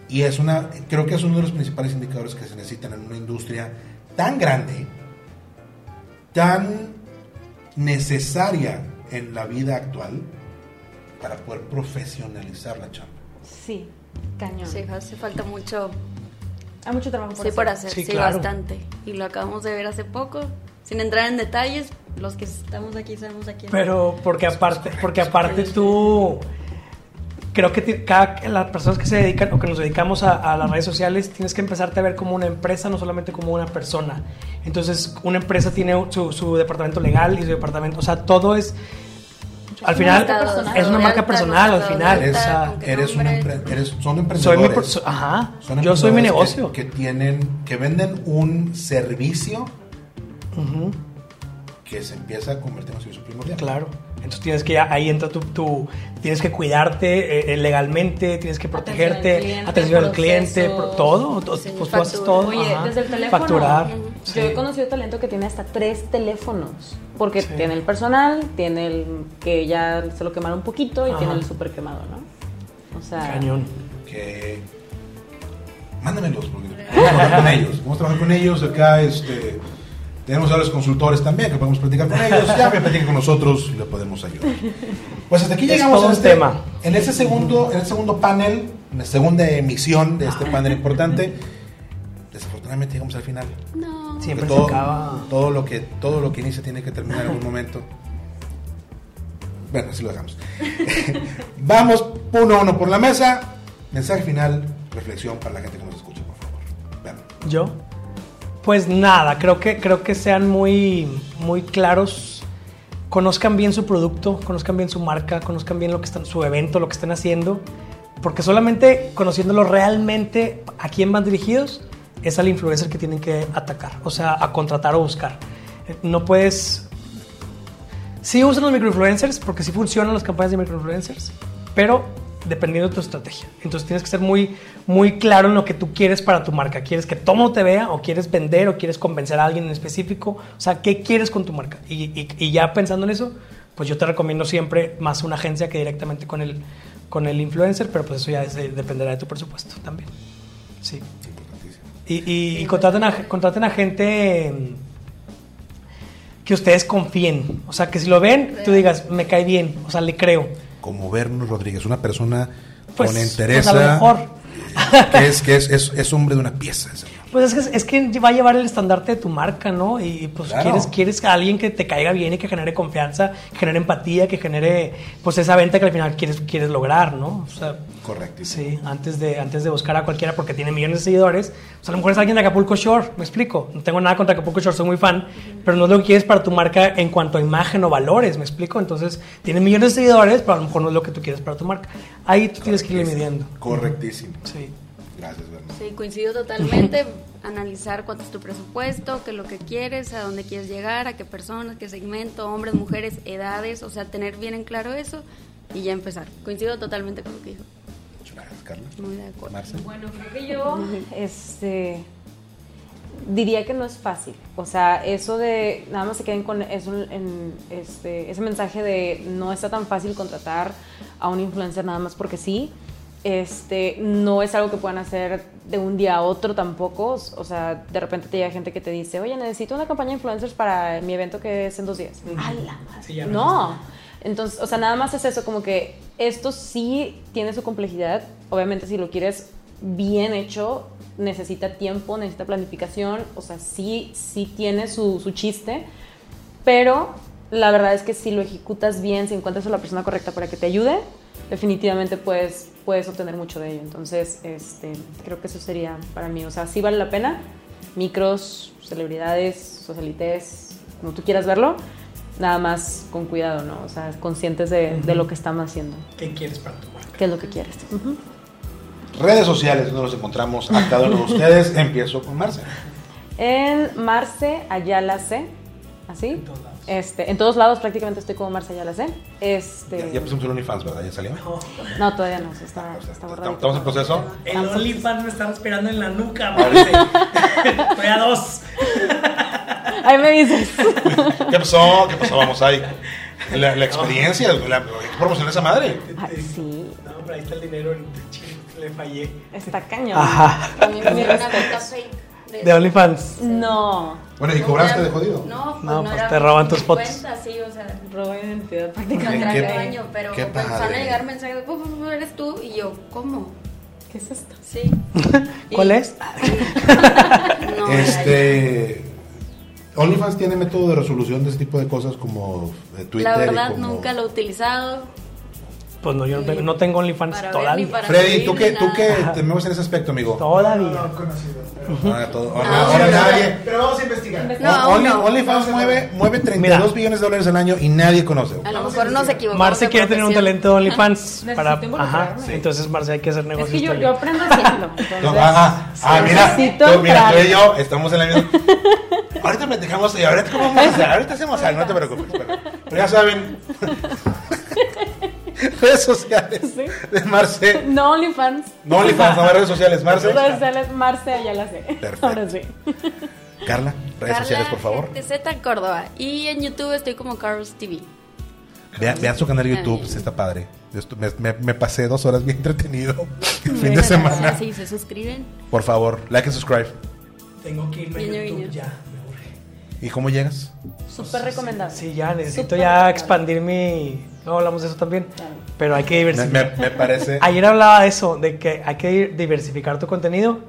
Y es una, creo que es uno de los principales indicadores que se necesitan en una industria tan grande, tan necesaria en la vida actual para poder profesionalizar la chamba.
Sí, cañón.
Sí, hace falta mucho
Hay mucho trabajo por
sí,
hacer.
por hacer,
Sí,
sí,
claro.
bastante. Y lo acabamos de ver hace poco. Sin entrar en detalles, los que estamos aquí sabemos aquí.
Pero porque aparte, porque aparte tú creo que cada las personas que se dedican o que nos dedicamos a, a las redes sociales tienes que empezarte a ver como una empresa, no solamente como una persona. Entonces, una empresa tiene su, su departamento legal y su departamento, o sea, todo es al final
personal.
es una marca personal al final.
Eres,
o sea,
¿con qué
eres un
nombre?
empre- eres- son
soy mi
emprendedores.
per- so- ajá,
Son
yo soy mi negocio.
Que, que tienen, que venden un servicio
Ujú.
Que se empieza a convertir en un servicio primordial.
Claro. Entonces tienes que ahí entra tu, tu- tienes que cuidarte eh, eh, legalmente, tienes que protegerte,
cliente,
atención al cliente,
procesos.
todo, to-
Sí,
pues tú haces todo.
Oye,
ajá.
desde el teléfono.
Facturar.
Yo
sí.
he conocido talento que tiene hasta tres teléfonos. Porque
Sí.
tiene el personal, tiene el que ya se lo quemaron un poquito y
Ajá.
tiene el súper quemado, ¿no? O sea,
Cañón.
Que mándamelos porque vamos a trabajar con ellos. Vamos a trabajar con ellos acá. Este, tenemos a los consultores también que podemos platicar con ellos. Ya que platiquen con nosotros y le podemos ayudar. Pues hasta aquí llegamos
todo
a
un
este,
tema.
en ese segundo, en el segundo panel, en la segunda emisión de este panel importante. Desafortunadamente llegamos al final.
No.
Siempre
Porque
se acaba.
todo lo que todo lo que inicia tiene que terminar en algún momento. Bueno, así lo dejamos. Vamos uno a uno por la mesa. Mensaje final, reflexión para la gente que nos escucha, por favor.
¿Yo? Pues nada, creo que, creo que sean muy, muy claros conozcan bien su producto, conozcan bien su marca, conozcan bien lo que están, su evento, lo que están haciendo, porque solamente conociéndolo realmente a quién van dirigidos es al influencer que tienen que atacar, o sea, a contratar o buscar. No puedes... Sí usan los microinfluencers, porque sí funcionan las campañas de microinfluencers, pero dependiendo de tu estrategia. Entonces tienes que ser muy, muy claro en lo que tú quieres para tu marca. ¿Quieres que todo te vea o quieres vender o quieres convencer a alguien en específico? O sea, ¿qué quieres con tu marca? Y, y- y ya pensando en eso, pues yo te recomiendo siempre más una agencia que directamente con el, con el influencer, pero pues eso ya es de- dependerá de tu presupuesto también. Sí. Y, y- contraten, a, contraten a gente mm, que ustedes confíen. O sea, que si lo ven, tú digas, me cae bien, o sea, le creo.
Como Berno Rodríguez, una persona
Pues,
con
pues,
entereza.
a lo mejor.
que es, que es, es, es hombre de una pieza. ese.
Pues es que, es que va a llevar el estandarte de tu marca, ¿no? Y pues
Claro.
quieres, quieres a alguien que te caiga bien y que genere confianza, que genere empatía, que genere pues esa venta que al final quieres, quieres lograr, ¿no? O sea,
Correctísimo.
sí, antes de, antes de buscar a cualquiera porque tiene millones de seguidores, pues a lo mejor es alguien de Acapulco Shore, me explico. No tengo nada contra Acapulco Shore, soy muy fan, pero no es lo que quieres para tu marca en cuanto a imagen o valores, me explico. Entonces, tiene millones de seguidores, pero a lo mejor no es lo que tú quieres para tu marca. Ahí tú tienes que irle midiendo.
Correctísimo.
Sí.
Gracias, Berno.
Sí, coincido totalmente. Analizar cuánto es tu presupuesto, qué es lo que quieres, a dónde quieres llegar, a qué personas, qué segmento, hombres, mujeres, edades, o sea, tener bien en claro eso y ya empezar. Coincido totalmente con lo que dijo.
Muchas gracias, Carla.
Muy de acuerdo.
Marce.
Bueno, creo que yo, este, diría que no es fácil. O sea, eso de, nada más se queden con eso, en, este, ese mensaje de no está tan fácil contratar a un influencer nada más porque sí. Este, no es algo que puedan hacer de un día a otro tampoco. O sea, de repente te llega gente que te dice, oye, necesito una campaña de influencers para mi evento que es en dos días. ¡A la madre!
Sí, no.
Entonces, o sea, nada más es eso, como que esto sí tiene su complejidad. Obviamente, si lo quieres bien hecho, necesita tiempo, necesita planificación. O sea, sí, sí tiene su, su chiste. Pero la verdad es que si lo ejecutas bien, si encuentras a la persona correcta para que te ayude, definitivamente puedes, puedes obtener mucho de ello. Entonces, este, creo que eso sería para mí. O sea, sí vale la pena. Micros, celebridades, socialites, como tú quieras verlo. Nada más con cuidado, ¿no? O sea, conscientes de, de lo que estamos haciendo.
¿Qué quieres para tu marca?
¿Qué es lo que quieres?
Redes sociales donde nos encontramos a cada uno de ustedes. Empiezo con Marce.
En Marce Ayala C. ¿Así?
En todos lados.
Este, en todos lados prácticamente estoy como Marce Ayala C. Este,
Ya, ya pusimos el OnlyFans, ¿verdad? ¿Ya salió?
No, todavía no, se está,
O sea,
está
estamos-
borradito.
estamos en proceso.
El OnlyFans me está respirando en la nuca, Marce. Estoy a dos.
Ahí me dices.
¿Qué pasó? ¿Qué pasó? Vamos ahí. La, la experiencia, la, ¿qué promocionó esa madre?
Ay, sí,
No, pero ahí está el dinero. Le fallé.
está cañón.
Ajá.
A mí me dieron una cuenta fake.
De OnlyFans.
No.
Bueno, ¿y cobraste de jodido?
No, pues
No,
no,
pues
era
te roban
mi
tus fotos.
cuenta, sí, o sea,
Roba identidad
me
prácticamente.
qué-
baño, pero
qué
empezaron a
padre.
llegar mensajes, "Uf, uf, eres tú, y yo, ¿cómo?
¿Qué es esto?
Sí.
¿Cuál es?
No,
Este. OnlyFans tiene método de resolución de ese tipo de cosas como de Twitter.
la
y
verdad
como-
nunca lo he utilizado.
Pues no, yo no tengo, no tengo OnlyFans
Para
todavía.
para-
Freddy, ¿tú qué, tú qué te en ese aspecto, amigo?
Todavía.
conocido. Pero,
Ahora, todo- ahora-
Ah,
ahora
sí,
nadie.
pero vamos a investigar.
No,
Only-
no.
OnlyFans mueve, mueve 32
Mira.
billones de dólares al año y nadie conoce.
A lo mejor nos equivocamos.
Marce quiere tener un talento de OnlyFans para. Ajá.
involucrarme.
Entonces, Marce, hay que hacer
Es
negocios.
que yo, yo aprendo haciendo. Entonces,
No, ah, ah, ah, mira, tú, mira, tú y yo estamos en la misma. Ahorita platicamos y ahorita cómo vamos a hacer. Ahorita hacemos algo, no te preocupes. Pero, pero ya saben. redes sociales de Marce.
No OnlyFans.
No OnlyFans, no redes sociales, Marce.
Redes sociales, Marce Ayala C.
Perfecto.
Ahora sí.
Carla, redes
Carla
sociales, por favor.
Z Córdoba. Y en YouTube estoy como Carlos TV.
Vean, vean su canal de YouTube, sí está padre. Me, me- me pasé dos horas bien entretenido el fin de semana.
Sí, se suscriben.
Por favor, like y subscribe.
Tengo que irme a YouTube ya. Me urge.
¿Y cómo llegas?
Súper recomendable.
Sí, ya necesito ya expandir mi. No hablamos de eso también. Pero hay que diversificar.
me- me parece.
Ayer hablaba de eso, de que hay que diversificar tu contenido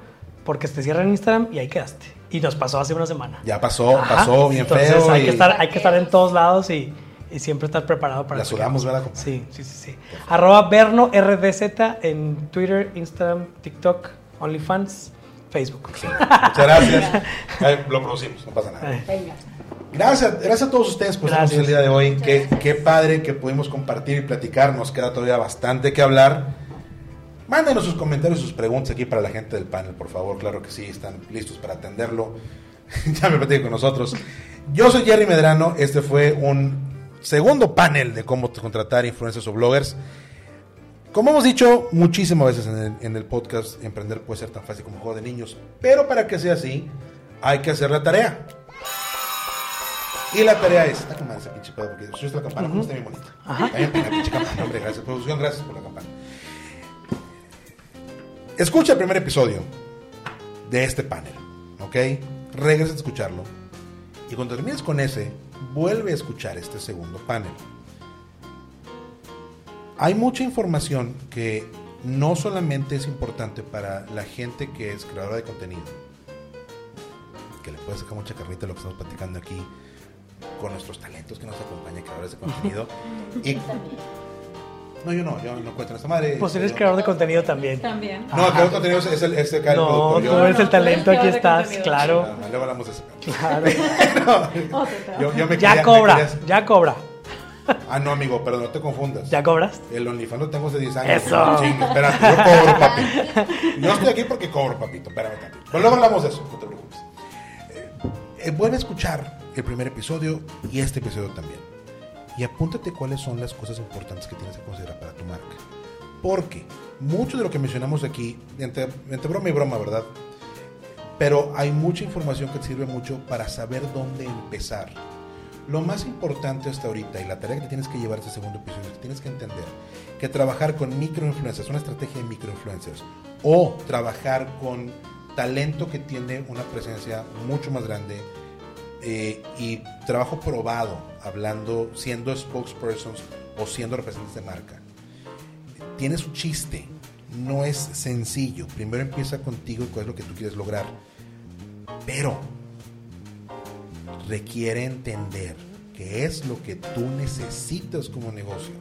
porque te cierran Instagram y ahí quedaste. Y nos pasó hace una semana.
Ya pasó,
Ajá.
pasó bien
Entonces,
feo.
Hay
y-
que, estar, hay que estar en todos lados y, y siempre estar preparado para
La sudamos. ¿verdad?
Sí, sí, sí, sí. Arroba Berno RDZ en Twitter, Instagram, TikTok, OnlyFans, Facebook.
Muchas gracias. Ay, lo producimos, no pasa nada.
Venga.
Gracias, gracias a todos ustedes por estar el día de hoy. Qué, qué padre que pudimos compartir y platicar. Nos queda todavía bastante que hablar. Mándenos sus comentarios, sus preguntas aquí para la gente del panel, por favor. Claro que sí, están listos para atenderlo. ya me platiquen con nosotros. Yo soy Jerry Medrano. Este fue un segundo panel de cómo contratar influencers o bloggers. Como hemos dicho muchísimas veces en el, en el podcast, emprender puede ser tan fácil como un juego de niños. Pero para que sea así, hay que hacer la tarea. Y la tarea es. Está como ese pinche pedo, porque si la campana, como está bien bonita. Pena, pinche campana. Hombre, gracias. Producción, gracias por la campana. Escucha el primer episodio de este panel, ¿ok? Regresa a escucharlo. Y cuando termines con ese, vuelve a escuchar este segundo panel. Hay mucha información que no solamente es importante para la gente que es creadora de contenido, que le puede sacar mucha carnita a lo que estamos platicando aquí con nuestros talentos que nos acompañan, creadores de contenido. y, no, yo no, yo no cuento en esta madre.
Pues eres
yo-
creador de contenido también.
También.
No, el creador de contenido es el, es el
No, tú
yo-
eres el
no,
talento, aquí estás, claro.
Ah, luego hablamos de eso.
claro.
Otro
Yo, yo me
Ya
quería- me
cobra,
querías-
ya cobra.
Ah, no, amigo, pero no te confundas.
¿Ya cobras?
El OnlyFans lo tengo hace 10 años.
Eso.
Sí, espérate, yo cobro, papi. Yo estoy aquí porque cobro, papito. Espérame tantito. Pero luego hablamos de eso, no te preocupes. Eh, eh, vuelve a escuchar el primer episodio y este episodio también. Y apúntate cuáles son las cosas importantes que tienes que considerar para tu marca. Porque mucho de lo que mencionamos aquí, entre, broma y broma, ¿verdad? Pero hay mucha información que te sirve mucho para saber dónde empezar. Lo más importante hasta ahorita y la tarea que tienes que llevar este segundo episodio es que tienes que entender que trabajar con microinfluencers, una estrategia de microinfluencers, o trabajar con talento que tiene una presencia mucho más grande eh, y trabajo probado, hablando, siendo spokespersons o siendo representantes de marca, tiene su chiste. No es sencillo. Primero empieza contigo y cuál es lo que tú quieres lograr. Pero requiere entender qué es lo que tú necesitas como negocio.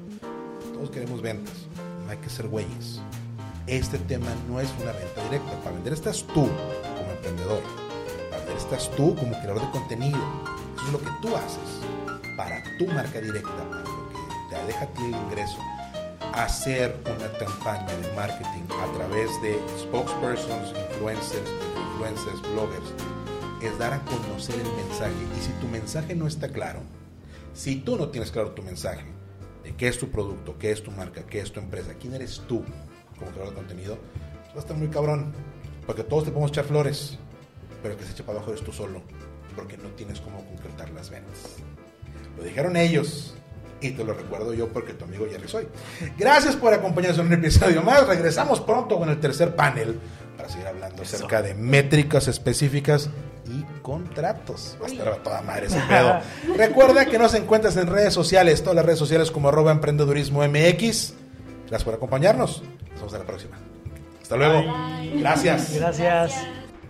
Todos queremos ventas, no hay que ser güeyes. Este tema no es una venta directa. Para vender estás tú como emprendedor. Estás tú como creador de contenido. Eso es lo que tú haces para tu marca directa, para lo que te deja a ti el ingreso. Hacer una campaña de marketing a través de spokespersons, influencers, influencers, bloggers, es dar a conocer el mensaje. Y si tu mensaje no está claro, si tú no tienes claro tu mensaje de qué es tu producto, qué es tu marca, qué es tu empresa, quién eres tú como creador de contenido, va a estar muy cabrón. Porque todos te podemos echar flores, pero que se echa para abajo eres tú solo, porque no tienes cómo concretar las ventas. Lo dijeron ellos. Y te lo recuerdo yo porque tu amigo Jerry soy. Gracias por acompañarnos en un episodio más. Regresamos pronto con el tercer panel para seguir hablando acerca de métricas específicas y contratos. Va a estar a toda madre ese pedo. Recuerda que nos encuentras en redes sociales, todas las redes sociales como arroba emprendedurismo MX. Gracias por acompañarnos. Nos vemos en la próxima. Hasta luego. Gracias.
Gracias.